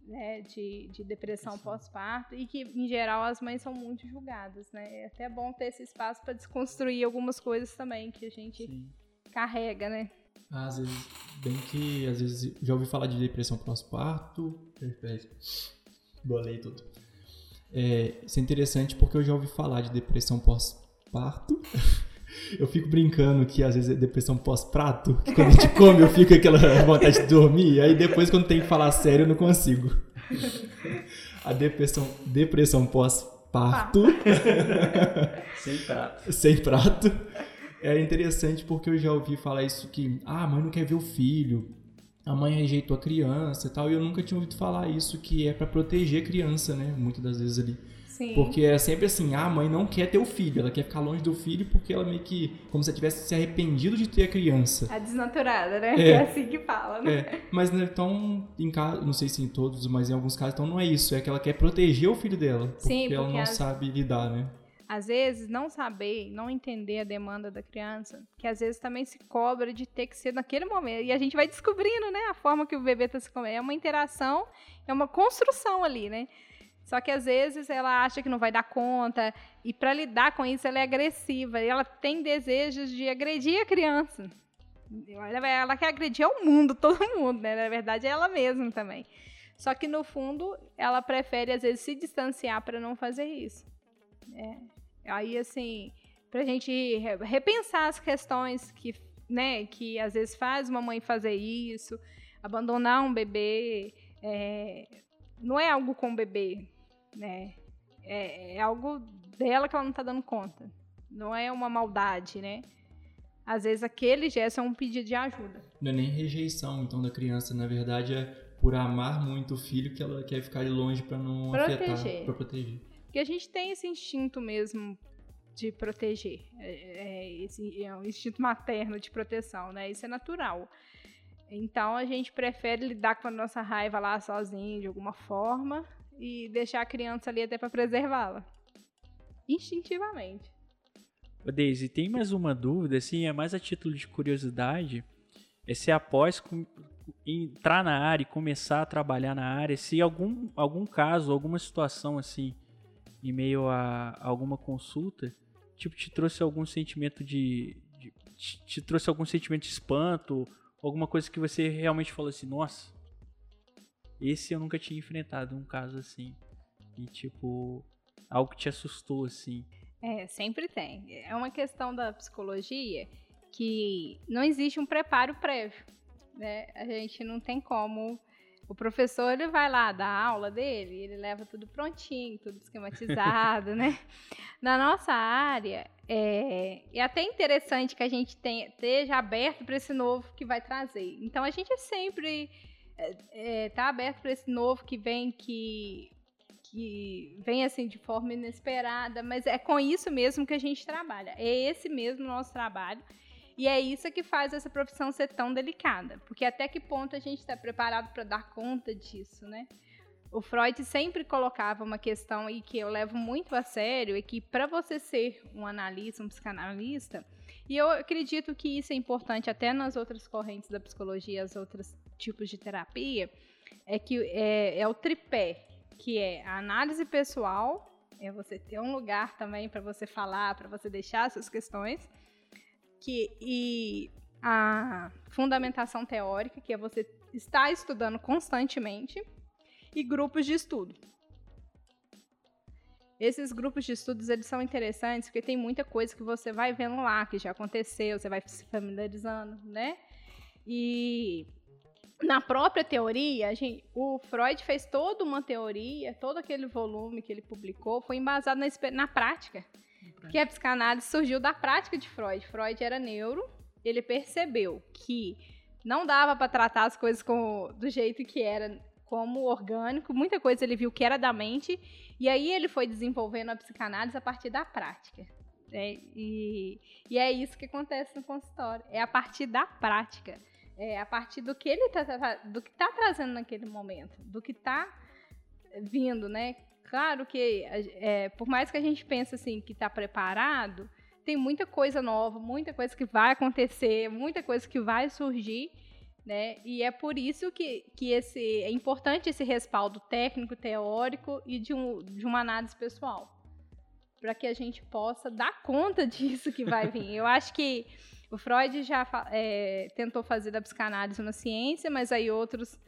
Né, de, de depressão pós-parto e que, em geral, as mães são muito julgadas, né? É até bom ter esse espaço para desconstruir algumas coisas também que a gente Sim. carrega, né? Às vezes, bem que, às vezes, já ouvi falar de depressão pós-parto, bolei tudo. É, isso é interessante porque eu já ouvi falar de depressão pós-parto. Eu fico brincando que às vezes é depressão pós-prato, que quando a gente come eu fico com aquela vontade de dormir, aí depois quando tem que falar sério eu não consigo. A depressão, depressão pós-parto. Sem prato. Sem prato. É interessante porque eu já ouvi falar isso que, ah, a mãe não quer ver o filho, a mãe rejeitou a criança e tal, e eu nunca tinha ouvido falar isso, que é para proteger a criança, né? Muitas das vezes ali. Sim. Porque é sempre assim, ah, a mãe não quer ter o filho, ela quer ficar longe do filho porque ela meio que, como se ela tivesse se arrependido de ter a criança. A desnaturada, né? É, é assim que fala, né? É. Mas né, então, em caso, não sei se em todos, mas em alguns casos, então não é isso, é que ela quer proteger o filho dela. Porque, Sim, porque ela não as... sabe lidar, né? às vezes não saber, não entender a demanda da criança, que às vezes também se cobra de ter que ser naquele momento. E a gente vai descobrindo, né, a forma que o bebê está se comendo. É uma interação, é uma construção ali, né? Só que às vezes ela acha que não vai dar conta e para lidar com isso ela é agressiva e ela tem desejos de agredir a criança. Ela, ela quer agredir ao mundo, todo mundo, né? Na verdade é ela mesma também. Só que no fundo ela prefere às vezes se distanciar para não fazer isso. É. Aí, assim, pra gente repensar as questões que, né, que às vezes faz uma mãe fazer isso, abandonar um bebê, é, não é algo com o bebê, né? É, é, algo dela que ela não tá dando conta. Não é uma maldade, né? Às vezes aquele gesto é um pedido de ajuda. Não é nem rejeição, então, da criança. Na verdade, é por amar muito o filho que ela quer ficar longe para não proteger. afetar, para proteger. Porque a gente tem esse instinto mesmo de proteger. É, é, esse, é um instinto materno de proteção, né? Isso é natural. Então a gente prefere lidar com a nossa raiva lá sozinho, de alguma forma, e deixar a criança ali até para preservá-la. Instintivamente. Daisy, tem mais uma dúvida, assim, é mais a título de curiosidade. É se após entrar na área e começar a trabalhar na área, se algum, algum caso, alguma situação assim, em meio a alguma consulta, tipo, te trouxe algum sentimento de, de te trouxe algum sentimento de espanto, alguma coisa que você realmente falou assim, nossa, esse eu nunca tinha enfrentado um caso assim. E tipo, algo que te assustou assim. É, sempre tem. É uma questão da psicologia que não existe um preparo prévio, né? A gente não tem como o professor ele vai lá dar a aula dele, ele leva tudo prontinho, tudo esquematizado, né? Na nossa área, é, é até interessante que a gente tenha, esteja aberto para esse novo que vai trazer. Então a gente sempre está é, é, tá aberto para esse novo que vem que que vem assim de forma inesperada, mas é com isso mesmo que a gente trabalha. É esse mesmo nosso trabalho. E é isso que faz essa profissão ser tão delicada, porque até que ponto a gente está preparado para dar conta disso, né? O Freud sempre colocava uma questão e que eu levo muito a sério, é que para você ser um analista, um psicanalista, e eu acredito que isso é importante até nas outras correntes da psicologia, os outros tipos de terapia, é que é, é o tripé, que é a análise pessoal, é você ter um lugar também para você falar, para você deixar suas questões, que e a fundamentação teórica, que é você estar estudando constantemente, e grupos de estudo. Esses grupos de estudos eles são interessantes porque tem muita coisa que você vai vendo lá que já aconteceu, você vai se familiarizando, né? E na própria teoria, gente, o Freud fez toda uma teoria, todo aquele volume que ele publicou foi embasado na, na prática. Porque a psicanálise surgiu da prática de Freud. Freud era neuro, ele percebeu que não dava para tratar as coisas com, do jeito que era como orgânico, muita coisa ele viu que era da mente, e aí ele foi desenvolvendo a psicanálise a partir da prática. Né? E, e é isso que acontece no consultório, é a partir da prática, é a partir do que ele está do que tá trazendo naquele momento, do que está vindo, né? Claro que, é, por mais que a gente pense assim que está preparado, tem muita coisa nova, muita coisa que vai acontecer, muita coisa que vai surgir, né? E é por isso que, que esse, é importante esse respaldo técnico, teórico e de, um, de uma análise pessoal. Para que a gente possa dar conta disso que vai vir. Eu acho que o Freud já é, tentou fazer da psicanálise uma ciência, mas aí outros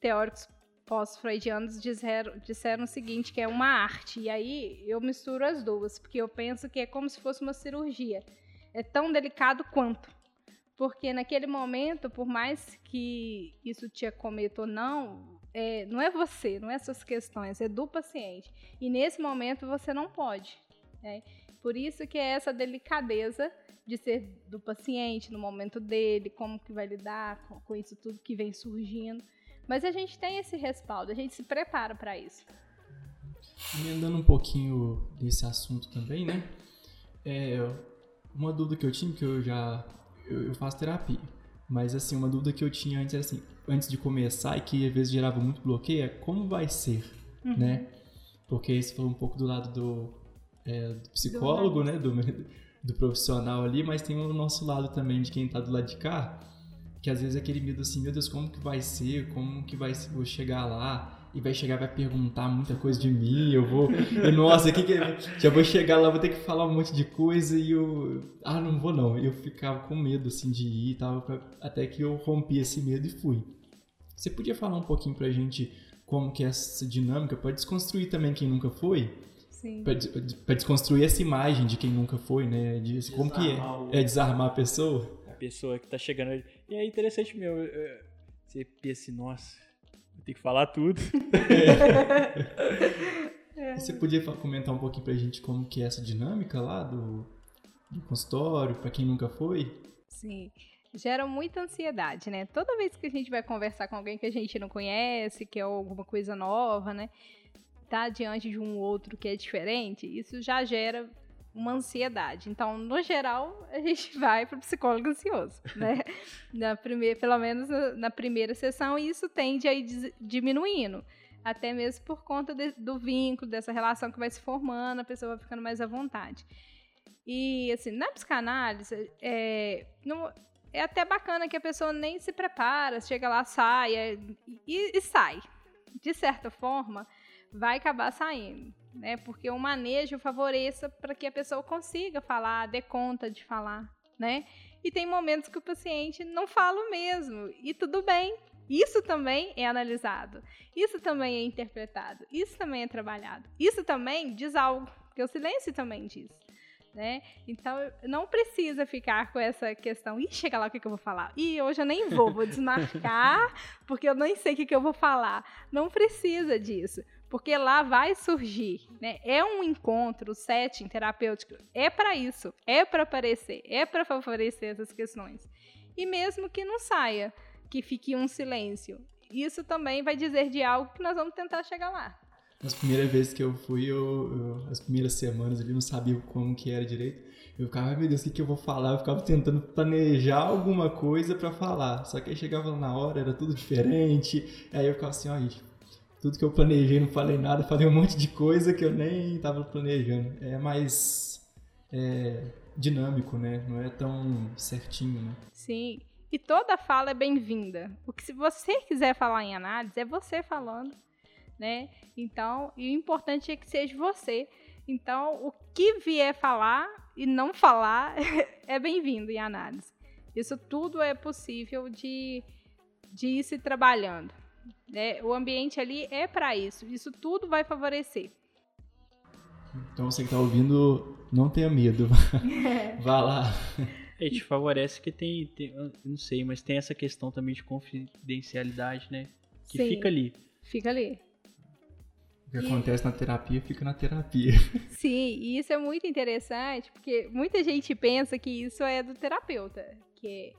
teóricos pós-freudianos disseram, disseram o seguinte, que é uma arte. E aí eu misturo as duas, porque eu penso que é como se fosse uma cirurgia. É tão delicado quanto. Porque naquele momento, por mais que isso te acometa ou não, é, não é você, não é suas questões, é do paciente. E nesse momento você não pode. Né? Por isso que é essa delicadeza de ser do paciente no momento dele, como que vai lidar com, com isso tudo que vem surgindo. Mas a gente tem esse respaldo, a gente se prepara para isso. Emendando um pouquinho desse assunto também, né? É, uma dúvida que eu tinha, que eu já eu, eu, faço terapia, mas assim, uma dúvida que eu tinha antes era assim, antes de começar e que às vezes gerava muito bloqueio, é como vai ser, uhum. né? Porque você falou um pouco do lado do, é, do psicólogo, do né? Do, do profissional ali, mas tem o nosso lado também de quem tá do lado de cá, que às vezes é aquele medo assim, meu Deus, como que vai ser? Como que vai vou chegar lá? E vai chegar, vai perguntar muita coisa de mim, eu vou. Eu, nossa, que que já vou chegar lá, vou ter que falar um monte de coisa e eu. Ah, não vou não. Eu ficava com medo assim de ir e tal, até que eu rompi esse medo e fui. Você podia falar um pouquinho pra gente como que é essa dinâmica, para desconstruir também quem nunca foi? Sim. Pra, desconstruir essa imagem de quem nunca foi, né? De, como que é? É desarmar a pessoa? pessoa que tá chegando. E é interessante meu, você pensa assim, nossa, ter que falar tudo. É. Você podia comentar um pouquinho pra gente como que é essa dinâmica lá do, do consultório, para quem nunca foi? Sim. Gera muita ansiedade, né? Toda vez que a gente vai conversar com alguém que a gente não conhece, que é alguma coisa nova, né? Tá diante de um outro que é diferente, isso já gera uma ansiedade. Então, no geral, a gente vai para o psicólogo ansioso, né? na primeira, pelo menos na primeira sessão, e isso tende a ir diminuindo. Até mesmo por conta de, do vínculo, dessa relação que vai se formando, a pessoa vai ficando mais à vontade. E, assim, na psicanálise, é, não, é até bacana que a pessoa nem se prepara, chega lá, sai é, e, e sai. De certa forma, vai acabar saindo né? Porque o manejo favoreça para que a pessoa consiga falar, dê conta de falar, né? E tem momentos que o paciente não fala mesmo, e tudo bem. Isso também é analisado, isso também é interpretado, isso também é trabalhado, isso também diz algo, porque o silêncio também diz. Né? Então não precisa ficar com essa questão, e chega lá o que, que, eu vou falar. E hoje eu nem vou, vou desmarcar, porque eu nem sei o que, que eu vou falar. Não precisa disso porque lá vai surgir, né? É um encontro, o setting terapêutico é para isso, é para aparecer, é para favorecer essas questões. E mesmo que não saia, que fique um silêncio, isso também vai dizer de algo que nós vamos tentar chegar lá. As primeiras vezes que eu fui, eu, eu, as primeiras semanas ali, não sabia como que era direito. Eu ficava, meu Deus, o que, que eu vou falar? Eu ficava tentando planejar alguma coisa para falar. Só que aí chegava na hora, era tudo diferente. Aí eu ficava assim, ó, tudo que eu planejei, não falei nada, falei um monte de coisa que eu nem estava planejando. É mais é, dinâmico, né? Não é tão certinho, né? Sim. E toda fala é bem-vinda. O que se você quiser falar em análise é você falando, né? Então, e o importante é que seja você. Então, o que vier falar e não falar é bem-vindo em análise. Isso tudo é possível de, de ir se trabalhando. Né? O ambiente ali é para isso. Isso tudo vai favorecer. Então você que está ouvindo, não tenha medo. Vá lá. É, te favorece que tem, tem, não sei, mas tem essa questão também de confidencialidade, né? Que Sim, fica ali. Fica ali. O que e... acontece na terapia fica na terapia. Sim, e isso é muito interessante, porque muita gente pensa que isso é do terapeuta, que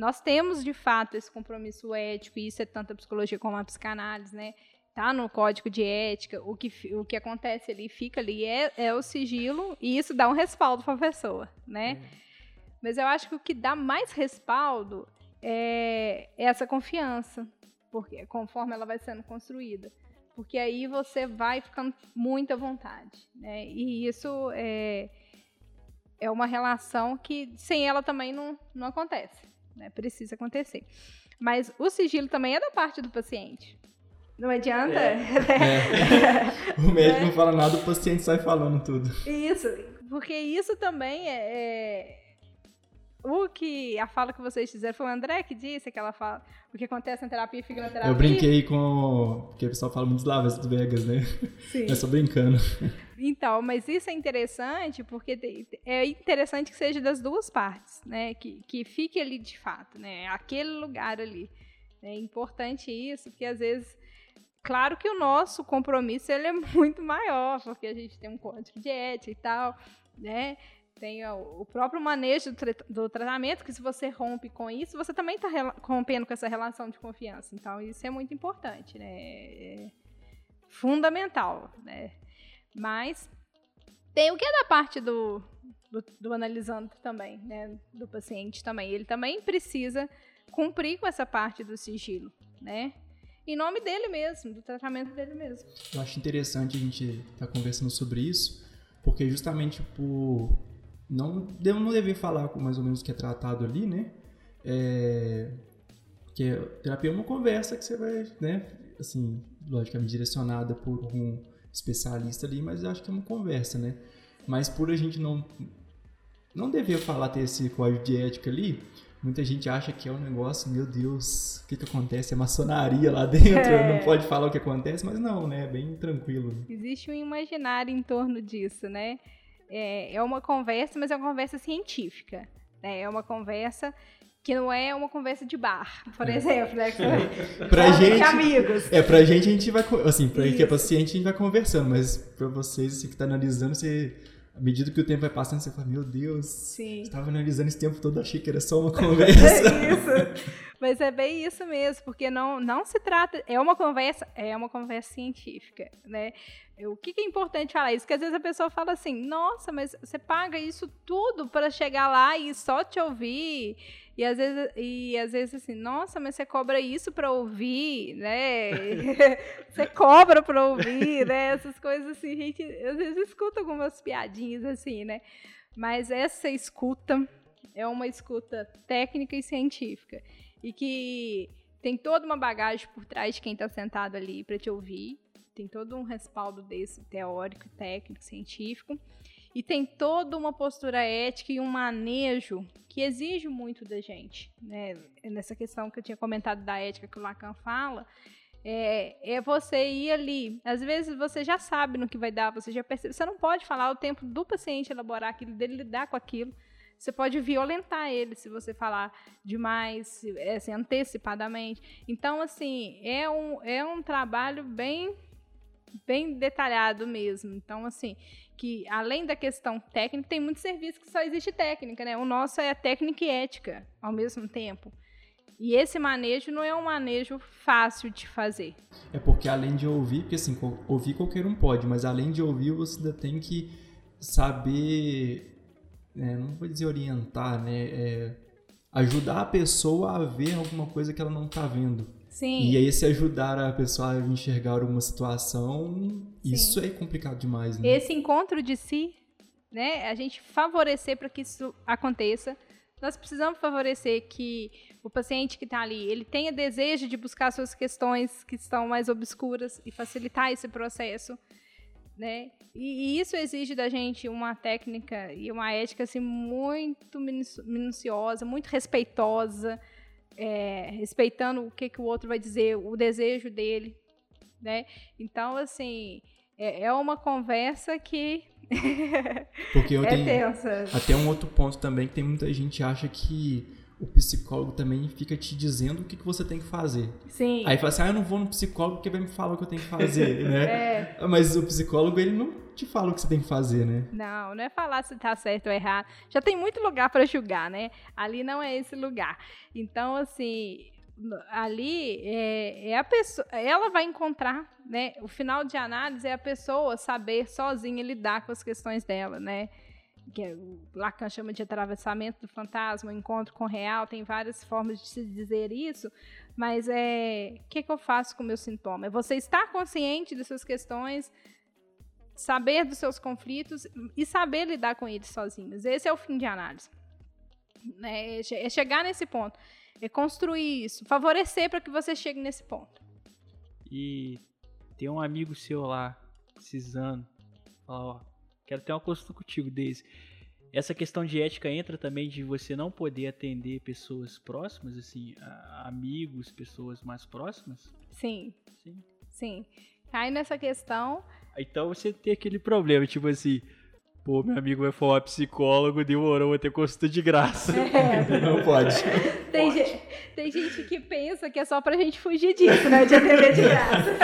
nós temos, de fato, esse compromisso ético, e isso é tanto a psicologia como a psicanálise, né? Tá no código de ética, o que, o que acontece ali, fica ali, é, é o sigilo, e isso dá um respaldo para a pessoa, né? É. Mas eu acho que o que dá mais respaldo é essa confiança, porque conforme ela vai sendo construída. Porque aí você vai ficando muito à vontade, né? E isso é, é uma relação que sem ela também não, não acontece, né? Precisa acontecer. Mas o sigilo também é da parte do paciente. Não adianta. É. é. O médico não fala nada, o paciente sai falando tudo. Isso, porque isso também é, é o que a fala que vocês fizeram foi o André que disse que ela fala o que acontece na terapia fica na terapia. Eu brinquei com porque o pessoal fala muito de Las Vegas, né? Sim. É só brincando. Então, mas isso é interessante porque é interessante que seja das duas partes, né? Que, que fique ali de fato, né? Aquele lugar ali. É importante isso, porque às vezes claro que o nosso compromisso ele é muito maior, porque a gente tem um código de ética e tal, né? Tem o próprio manejo do, tra do, tratamento, que se você rompe com isso, você também está rompendo com essa relação de confiança. Então, isso é muito importante, né? É fundamental, né? Mas tem o que é da parte do, do, do analisando também, né? Do paciente também. Ele também precisa cumprir com essa parte do sigilo, né? Em nome dele mesmo, do tratamento dele mesmo. Eu acho interessante a gente estar tá conversando sobre isso, porque justamente por não, não dever falar com mais ou menos o que é tratado ali, né? É, que terapia é uma conversa que você vai, né? Assim, logicamente direcionada por um especialista ali, mas acho que é uma conversa, né? Mas por a gente não não dever falar ter esse código de ética ali, muita gente acha que é um negócio, meu Deus, o que que acontece? É maçonaria lá dentro, é. não pode falar o que acontece, mas não, né? É bem tranquilo. Existe um imaginário em torno disso, né? é, é uma conversa, mas é uma conversa científica. Né? É uma conversa que não é uma conversa de bar, por é. exemplo, né? É. pra gente, amigos. É, pra gente a gente vai, assim, pra Isso. que é paciente a gente vai conversando, mas pra vocês, você que tá analisando, você à medida que o tempo vai passando, você fala, meu Deus, Sim. estava analisando esse tempo todo, achei que era só uma conversa. é isso. Mas é bem isso mesmo, porque não, não se trata, é uma conversa, é uma conversa científica, né? O que, que é importante falar isso? Que às vezes a pessoa fala assim, nossa, mas você paga isso tudo para chegar lá e só te ouvir. E às vezes, e às vezes assim, nossa, mas você cobra isso para ouvir, né? você cobra para ouvir, né? Essas coisas assim, a gente às vezes escuta algumas piadinhas assim, né? Mas essa escuta é uma escuta técnica e científica e que tem toda uma bagagem por trás de quem está sentado ali para te ouvir, tem todo um respaldo desse teórico, técnico, científico, e tem toda uma postura ética e um manejo que exige muito da gente, né? Nessa questão que eu tinha comentado da ética que o Lacan fala, é, é, você ir ali. Às vezes você já sabe no que vai dar, você já percebe. Você não pode falar o tempo do paciente elaborar aquilo, dele lidar com aquilo. Você pode violentar ele se você falar demais, assim, antecipadamente. Então, assim, é um, é um trabalho bem, bem detalhado mesmo. Então, assim, que além da questão técnica, tem muitos serviços que só existe técnica, né? O nosso é técnica e ética ao mesmo tempo. E esse manejo não é um manejo fácil de fazer. É porque além de ouvir, porque assim, ouvir qualquer um pode, mas além de ouvir, você ainda tem que saber é, não vou dizer orientar, né? É ajudar a pessoa a ver alguma coisa que ela não está vendo. Sim. E aí, se ajudar a pessoa a enxergar uma situação, Sim. isso é complicado demais, né? Esse encontro de si, né? A gente favorecer para que isso aconteça. Nós precisamos favorecer que o paciente que está ali, ele tenha desejo de buscar suas questões que estão mais obscuras e facilitar esse processo né? E, e, isso exige da gente uma técnica e uma ética assim muito minuciosa, muito respeitosa, é, respeitando o que, que o outro vai dizer, o desejo dele, né? Então, assim, é, é uma conversa que Porque eu é tenho tensa. até um outro ponto também que tem muita gente que acha que o psicólogo também fica te dizendo o que, que você tem que fazer. Sim. Aí fala assim, ah, eu não vou no psicólogo porque vai me falar o que eu tenho que fazer, né? É. Mas o psicólogo, ele não te fala o que você tem que fazer, né? Não, não é falar se tá certo ou errado. Já tem muito lugar para julgar, né? Ali não é esse lugar. Então, assim, ali é, é, a pessoa, ela vai encontrar, né? O final de análise é a pessoa saber sozinha lidar com as questões dela, né? que é, Lacan chama de atravessamento do fantasma, encontro com o real, tem várias formas de se dizer isso, mas é o que, que eu faço com o meu sintoma? É você estar consciente dessas questões, saber dos seus conflitos e saber lidar com eles sozinhos. Esse é o fim de análise. É, é chegar nesse ponto, é construir isso, favorecer para que você chegue nesse ponto. E tem um amigo seu lá, precisando, fala, ó, quero ter uma consulta contigo, Daisy. Essa questão de ética entra também de você não poder atender pessoas próximas, assim, amigos, pessoas mais próximas? Sim. Sim. Sim. Cai nessa questão. Então você tem aquele problema, tipo assim, pô, meu amigo vai falar psicólogo, demorou, vou ter consulta de graça. É. não pode. Tem, pode. Gente, tem gente que pensa que é só pra gente fugir disso, né? De atender de graça.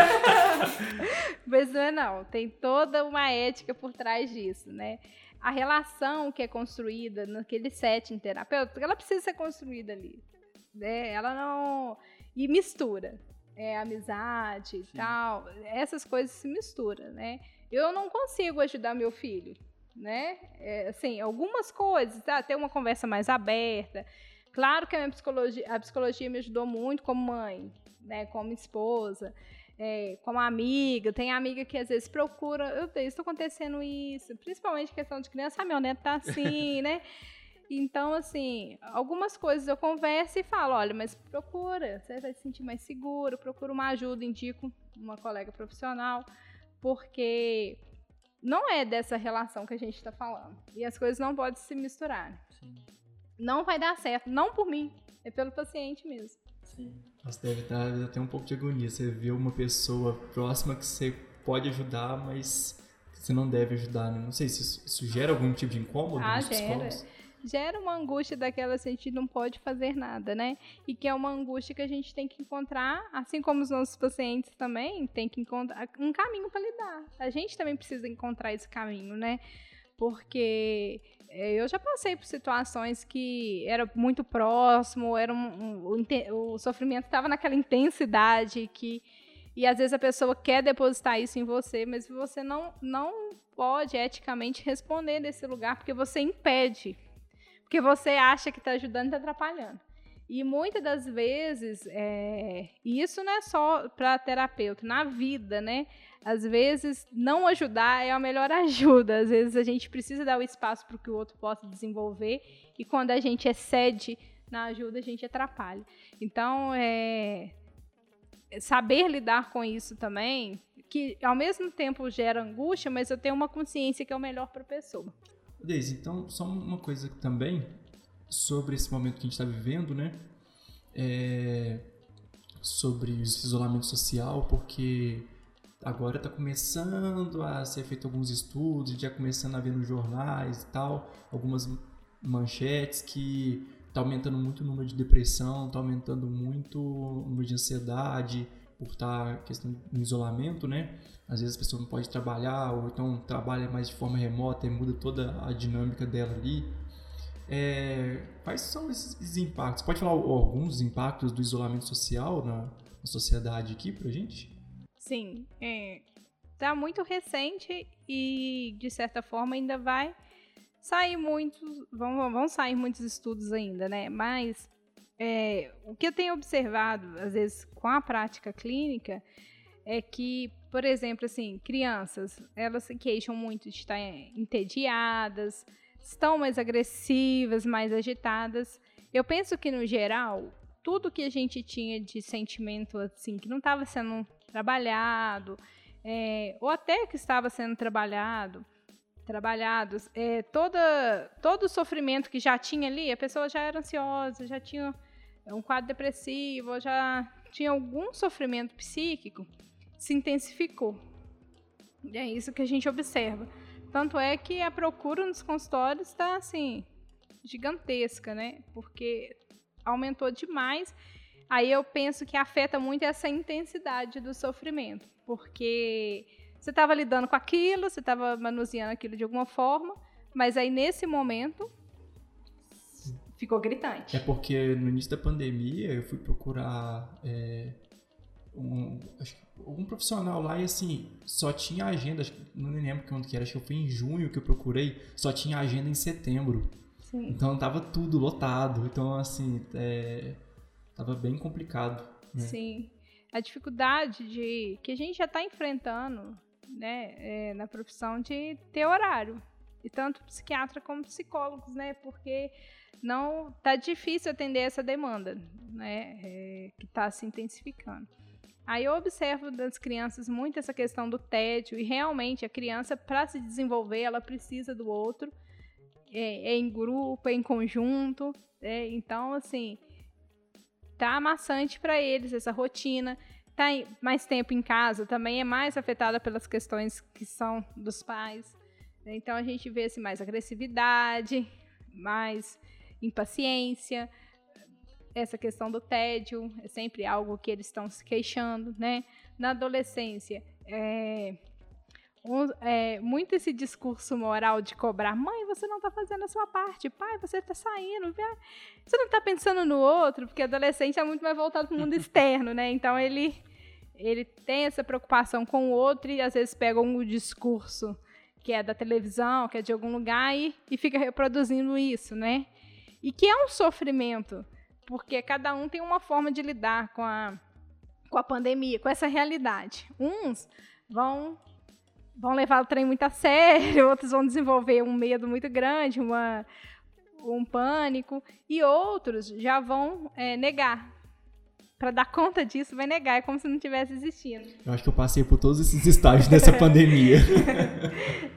Mas não é não. Tem toda uma ética por trás disso, né? a relação que é construída naquele setting terapêutico, ela precisa ser construída ali. Né? Ela não. E mistura. É, amizade e tal. Essas coisas se misturam, né? Eu não consigo ajudar meu filho, né? É, assim, algumas coisas, tá? ter uma conversa mais aberta. Claro que a, minha psicologia, a psicologia me ajudou muito como mãe, né? Como esposa é, como amiga, tem amiga que às vezes procura, eu tenho, está acontecendo isso, principalmente questão de criança, a minha neta tá assim, né? Então, assim, algumas coisas eu converso e falo, olha, mas procura, você vai se sentir mais seguro, procura uma ajuda, indico uma colega profissional, porque não é dessa relação que a gente está falando. E as coisas não podem se misturar. Sim. Não vai dar certo, não por mim, é pelo paciente mesmo. Sim. Mas deve dar até um pouco de agonia. Você vê uma pessoa próxima que você pode ajudar, mas você não deve ajudar, né? Não sei se isso, isso gera algum tipo de incômodo ah, gera. Gera uma angústia daquela assim, a gente não pode fazer nada, né? E que é uma angústia que a gente tem que encontrar, assim como os nossos pacientes também, tem que encontrar um caminho para lidar. A gente também precisa encontrar esse caminho, né? Porque é, eu já passei por situações que era muito próximo, era um, um, o, sofrimento estava naquela intensidade que e às vezes a pessoa quer depositar isso em você, mas você não não pode eticamente responder nesse lugar porque você impede, porque você acha que está ajudando e está atrapalhando. E muitas das vezes, é, isso não é só para terapeuta, na vida, né? às vezes não ajudar é a melhor ajuda. Às vezes a gente precisa dar o espaço para que o outro possa desenvolver e quando a gente excede na ajuda, a gente atrapalha. Então, é saber lidar com isso também, que ao mesmo tempo gera angústia, mas eu tenho uma consciência que é o melhor para a pessoa. Deise, então, só uma coisa também sobre esse momento que a gente está vivendo, né? É sobre o isolamento social, porque agora está começando a ser feito alguns estudos, já começando a ver nos jornais e tal, algumas manchetes que está aumentando muito o número de depressão, está aumentando muito o número de ansiedade por estar questão do isolamento, né? Às vezes a pessoa não pode trabalhar ou então trabalha mais de forma remota e muda toda a dinâmica dela ali. É, quais são esses impactos? Pode falar alguns impactos do isolamento social na, na sociedade aqui pra gente? Sim, é, tá muito recente e de certa forma ainda vai sair muitos, vão, vão sair muitos estudos ainda, né? Mas é, o que eu tenho observado, às vezes, com a prática clínica, é que, por exemplo, assim, crianças, elas se queixam muito de estar entediadas, estão mais agressivas, mais agitadas. Eu penso que, no geral, tudo que a gente tinha de sentimento, assim, que não estava sendo trabalhado, é, ou até que estava sendo trabalhado, trabalhados, é, toda, todo o sofrimento que já tinha ali, a pessoa já era ansiosa, já tinha um quadro depressivo, já tinha algum sofrimento psíquico, se intensificou. E é isso que a gente observa. Tanto é que a procura nos consultórios está assim gigantesca, né? Porque aumentou demais aí eu penso que afeta muito essa intensidade do sofrimento, porque você estava lidando com aquilo, você estava manuseando aquilo de alguma forma, mas aí nesse momento ficou gritante. É porque no início da pandemia eu fui procurar é, um, um profissional lá e assim, só tinha agenda, não lembro quando que era, acho que foi em junho que eu procurei, só tinha agenda em setembro. Sim. Então tava tudo lotado. Então, assim, é, Tava bem complicado. Né? Sim. A dificuldade de que a gente já está enfrentando né, é, na profissão de ter horário. E tanto psiquiatra como psicólogos, né? Porque não tá difícil atender essa demanda, né? É, que está se intensificando. Aí eu observo das crianças muito essa questão do tédio e realmente a criança para se desenvolver ela precisa do outro, é, é em grupo, é em conjunto, é, então assim tá amassante para eles essa rotina tá mais tempo em casa também é mais afetada pelas questões que são dos pais. Então a gente vê assim, mais agressividade, mais impaciência, essa questão do tédio é sempre algo que eles estão se queixando, né? Na adolescência, é, um, é, muito esse discurso moral de cobrar, mãe, você não está fazendo a sua parte, pai, você está saindo, você não está pensando no outro, porque adolescente é muito mais voltado para o mundo externo, né? Então ele ele tem essa preocupação com o outro e às vezes pega um discurso que é da televisão, que é de algum lugar e, e fica reproduzindo isso, né? E que é um sofrimento, porque cada um tem uma forma de lidar com a, com a pandemia, com essa realidade. Uns vão vão levar o trem muito a sério, outros vão desenvolver um medo muito grande, uma, um pânico, e outros já vão é, negar para dar conta disso, vai negar, é como se não tivesse existindo. Eu acho que eu passei por todos esses estágios dessa pandemia.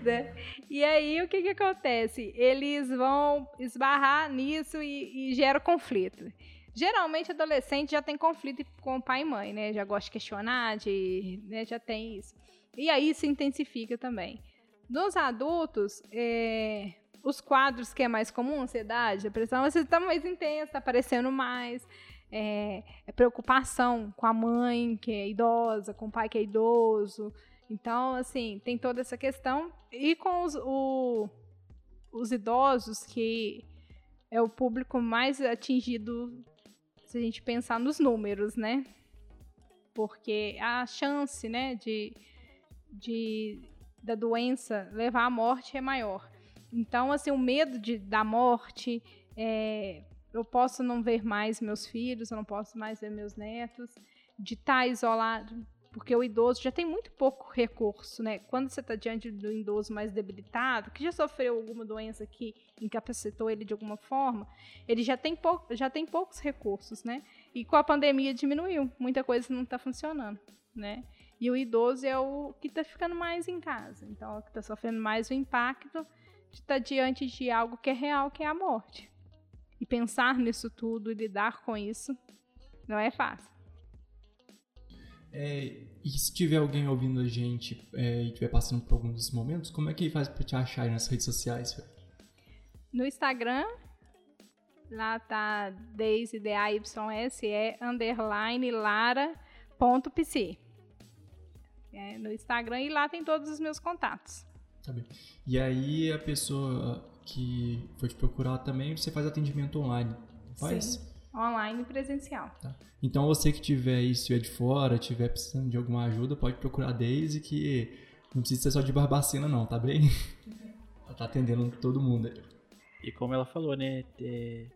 né? E aí, o que, que acontece? Eles vão esbarrar nisso e, e gera conflito. Geralmente, adolescente já tem conflito com pai e mãe, né? Já gosta de questionar, de, né? já tem isso. E aí se intensifica também. Nos adultos, é, os quadros que é mais comum, ansiedade, depressão, você está mais intensa, está aparecendo mais é, é preocupação com a mãe que é idosa, com o pai que é idoso. Então, assim, tem toda essa questão. E com os, o, os idosos, que é o público mais atingido, se a gente pensar nos números, né? Porque a chance, né, de, de da doença levar à morte é maior. Então, assim, o medo de, da morte, é, eu posso não ver mais meus filhos, eu não posso mais ver meus netos, de estar tá isolado, porque o idoso já tem muito pouco recurso, né? Quando você está diante do idoso mais debilitado, que já sofreu alguma doença que incapacitou ele de alguma forma, ele já tem, pou, já tem poucos recursos, né? E com a pandemia diminuiu, muita coisa não está funcionando, né? E o idoso é o que está ficando mais em casa, então é o que está sofrendo mais o impacto de estar tá diante de algo que é real, que é a morte. E pensar nisso tudo e lidar com isso não é fácil. É, e se tiver alguém ouvindo a gente é, e estiver passando por alguns desses momentos, como é que faz para te achar nas redes sociais? No Instagram, lá tá desde DAYSE underline lara.pc. É, no Instagram e lá tem todos os meus contatos. Tá bem. E aí a pessoa que for te procurar também, você faz atendimento online. Faz? Sim, online e presencial. Tá. Então você que tiver aí, se é de fora, tiver precisando de alguma ajuda, pode procurar a Daisy, que não precisa ser só de Barbacena não, tá bem? ela tá atendendo todo mundo aí. E como ela falou, né? É...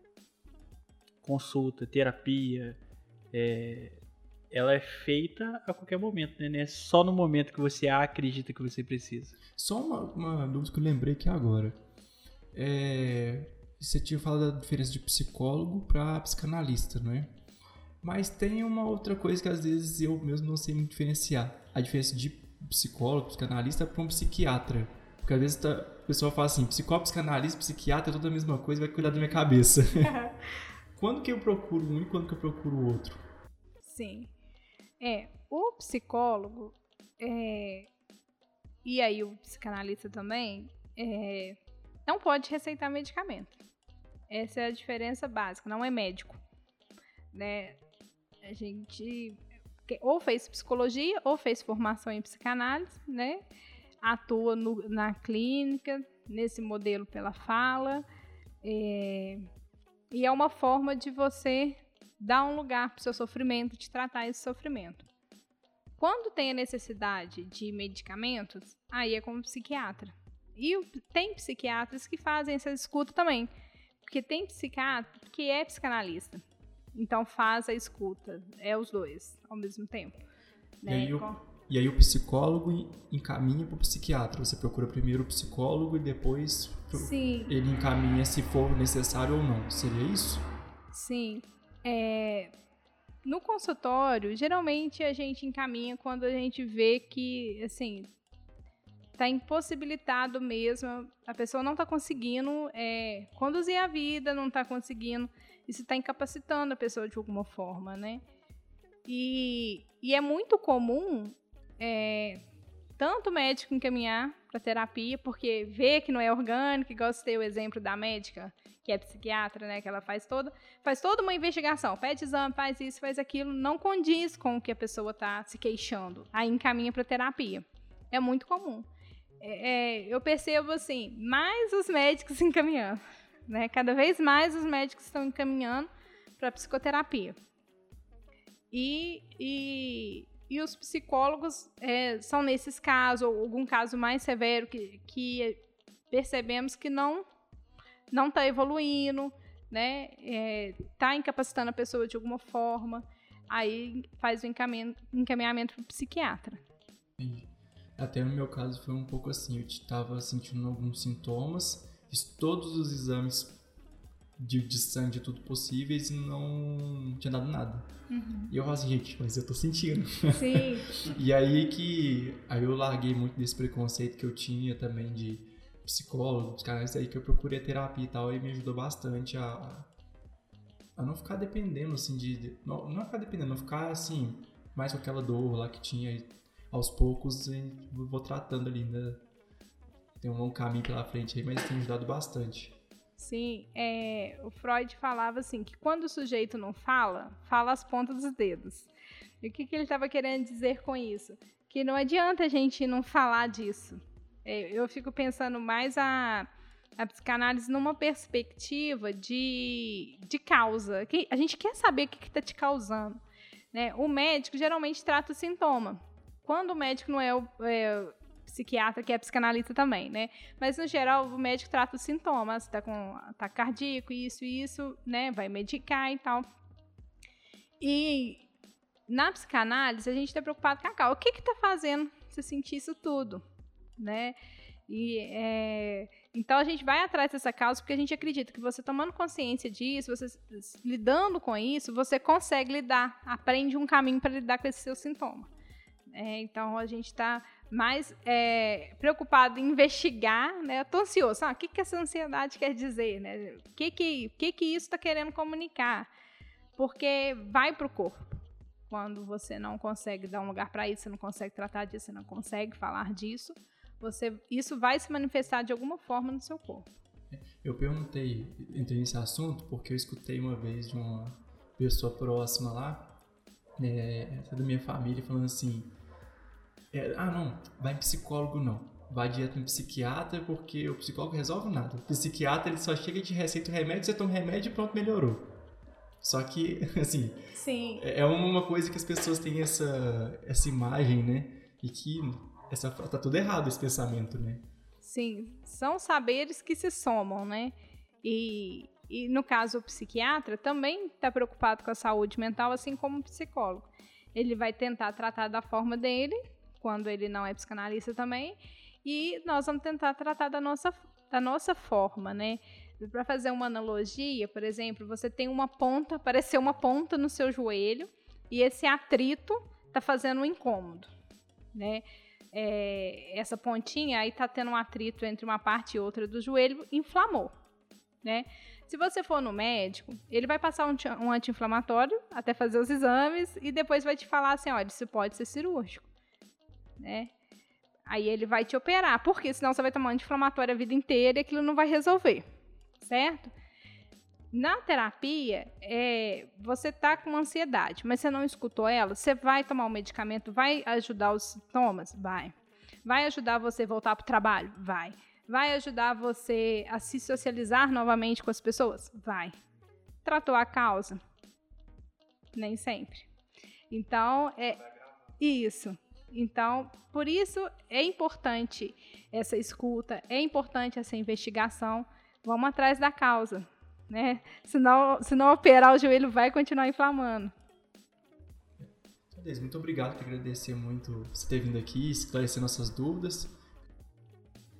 Consulta, terapia, é... ela é feita a qualquer momento, né? É só no momento que você acredita que você precisa. Só uma, uma dúvida que eu lembrei aqui agora. É, você tinha falado da diferença de psicólogo para psicanalista, não é? Mas tem uma outra coisa que às vezes eu mesmo não sei muito diferenciar. A diferença de psicólogo, psicanalista para um psiquiatra. Porque às vezes tá, a pessoa fala assim, psicólogo, psicanalista, psiquiatra é tudo a mesma coisa, vai cuidar da minha cabeça. quando que eu procuro um e quando que eu procuro o outro? Sim. É, o psicólogo é, e aí o psicanalista também é, não pode receitar medicamento. Essa é a diferença básica, não é médico. Né? A gente ou fez psicologia ou fez formação em psicanálise, né? Atua no, na clínica, nesse modelo pela fala. É, e é uma forma de você dar um lugar para o seu sofrimento, de tratar esse sofrimento. Quando tem a necessidade de medicamentos, aí é como psiquiatra. E tem psiquiatras que fazem essa escuta também. Porque tem psiquiatra que é psicanalista. Então faz a escuta. É os dois ao mesmo tempo. Né? E aí o, e aí o psicólogo encaminha para o psiquiatra. Você procura primeiro o psicólogo e depois Sim. ele encaminha se for necessário ou não. Seria isso? Sim. É, no consultório, geralmente a gente encaminha quando a gente vê que, assim, tá impossibilitado mesmo, a pessoa não está conseguindo é, conduzir a vida, não está conseguindo, isso está incapacitando a pessoa de alguma forma, né? E, e é muito comum é, tanto o médico encaminhar para terapia, porque vê que não é orgânico, igual você o exemplo da médica, que é psiquiatra, né, que ela faz toda, faz toda uma investigação, pede exame, faz isso, faz aquilo, não condiz com o que a pessoa está se queixando, aí encaminha para terapia. É muito comum. É, é, eu percebo assim, mais os médicos encaminhando, né? Cada vez mais os médicos estão encaminhando para psicoterapia. E, e, e os psicólogos é, são nesses casos, ou algum caso mais severo que, que percebemos que não não está evoluindo, né? Está é, incapacitando a pessoa de alguma forma, aí faz o encaminhamento, encaminhamento para o psiquiatra. Entendi. Até no meu caso foi um pouco assim, eu estava sentindo alguns sintomas, fiz todos os exames de, de sangue de tudo possíveis e não tinha dado nada. Uhum. E eu falei assim, gente, mas eu tô sentindo. Sim. e aí que. Aí eu larguei muito desse preconceito que eu tinha também de psicólogo, os caras aí que eu procurei a terapia e tal, e me ajudou bastante a. a não ficar dependendo, assim, de. de não, não ficar dependendo, não ficar assim, mais com aquela dor lá que tinha aos poucos e vou tratando ali, né? Tem um longo caminho pela frente aí, mas tem ajudado bastante. Sim, é, o Freud falava assim que quando o sujeito não fala, fala as pontas dos dedos. E o que, que ele estava querendo dizer com isso? Que não adianta a gente não falar disso. É, eu fico pensando mais a, a psicanálise numa perspectiva de, de causa. Que a gente quer saber o que está te causando. Né? O médico geralmente trata o sintoma. Quando o médico não é o, é, psiquiatra que é psicanalista também, né? Mas no geral o médico trata os sintomas, tá com ataque cardíaco, isso e isso, né? Vai medicar e tal. E na psicanálise a gente está preocupado com a causa. O que está fazendo você sentir isso tudo, né? E é, então a gente vai atrás dessa causa porque a gente acredita que você tomando consciência disso, você lidando com isso, você consegue lidar, aprende um caminho para lidar com esse seu sintoma. É, então a gente está mais é, preocupado em investigar, né? Eu tô ansioso. Ah, o que, que essa ansiedade quer dizer, né? O que que, que, que isso está querendo comunicar? Porque vai para o corpo. Quando você não consegue dar um lugar para isso, você não consegue tratar disso, você não consegue falar disso, você, isso vai se manifestar de alguma forma no seu corpo. Eu perguntei, entrei nesse assunto, porque eu escutei uma vez de uma pessoa próxima lá, é, da minha família, falando assim: é, ah, não, vai em psicólogo não. Vai direto em psiquiatra porque o psicólogo resolve nada. O psiquiatra ele só chega de receita o remédio, você toma remédio e pronto, melhorou. Só que, assim, Sim. É, é uma coisa que as pessoas têm essa, essa imagem, né? E que essa, tá tudo errado esse pensamento, né? Sim, são saberes que se somam, né? E, e no caso o psiquiatra também está preocupado com a saúde mental, assim como o psicólogo. Ele vai tentar tratar da forma dele, quando ele não é psicanalista também, e nós vamos tentar tratar da nossa, da nossa forma, né? Para fazer uma analogia, por exemplo, você tem uma ponta, apareceu uma ponta no seu joelho, e esse atrito está fazendo um incômodo, né? É, essa pontinha aí está tendo um atrito entre uma parte e outra do joelho, inflamou, né? Se você for no médico, ele vai passar um, um anti-inflamatório até fazer os exames e depois vai te falar assim, olha, isso pode ser cirúrgico né? Aí ele vai te operar, porque senão você vai tomar anti-inflamatório a vida inteira e aquilo não vai resolver, certo? Na terapia, é, você tá com ansiedade, mas você não escutou ela, você vai tomar o um medicamento, vai ajudar os sintomas? Vai. Vai ajudar você a voltar para o trabalho? Vai. Vai ajudar você a se socializar novamente com as pessoas? Vai. Tratou a causa? Nem sempre. Então, é isso. Então, por isso é importante essa escuta, é importante essa investigação. Vamos atrás da causa, né? Senão, se não operar o joelho, vai continuar inflamando. Muito obrigado, quero agradecer muito você ter vindo aqui, esclarecer nossas dúvidas.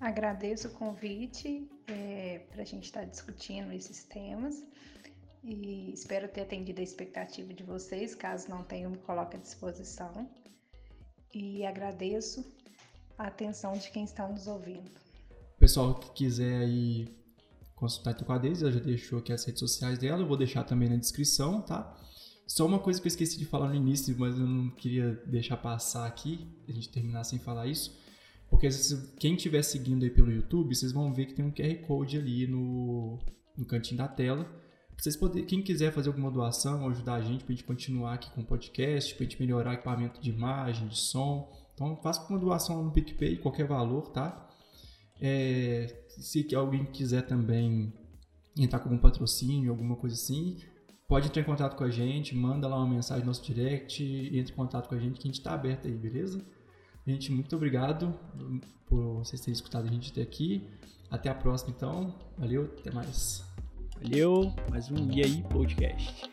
Agradeço o convite é, para a gente estar tá discutindo esses temas e espero ter atendido a expectativa de vocês. Caso não tenham, me coloque à disposição. E agradeço a atenção de quem está nos ouvindo. Pessoal que quiser aí consultar com a Deise, ela já deixou aqui as redes sociais dela, eu vou deixar também na descrição, tá? Só uma coisa que eu esqueci de falar no início, mas eu não queria deixar passar aqui, a gente terminar sem falar isso. Porque quem estiver seguindo aí pelo YouTube, vocês vão ver que tem um QR Code ali no, no cantinho da tela. Vocês poder, quem quiser fazer alguma doação, ajudar a gente para a gente continuar aqui com o podcast, para a gente melhorar equipamento de imagem, de som. Então faça uma doação no PicPay, qualquer valor, tá? É, se alguém quiser também entrar com algum patrocínio, alguma coisa assim, pode entrar em contato com a gente, manda lá uma mensagem no nosso direct, entre em contato com a gente que a gente está aberto aí, beleza? Gente, muito obrigado por vocês terem escutado a gente até aqui. Até a próxima, então. Valeu, até mais. Valeu, mais um E aí Podcast.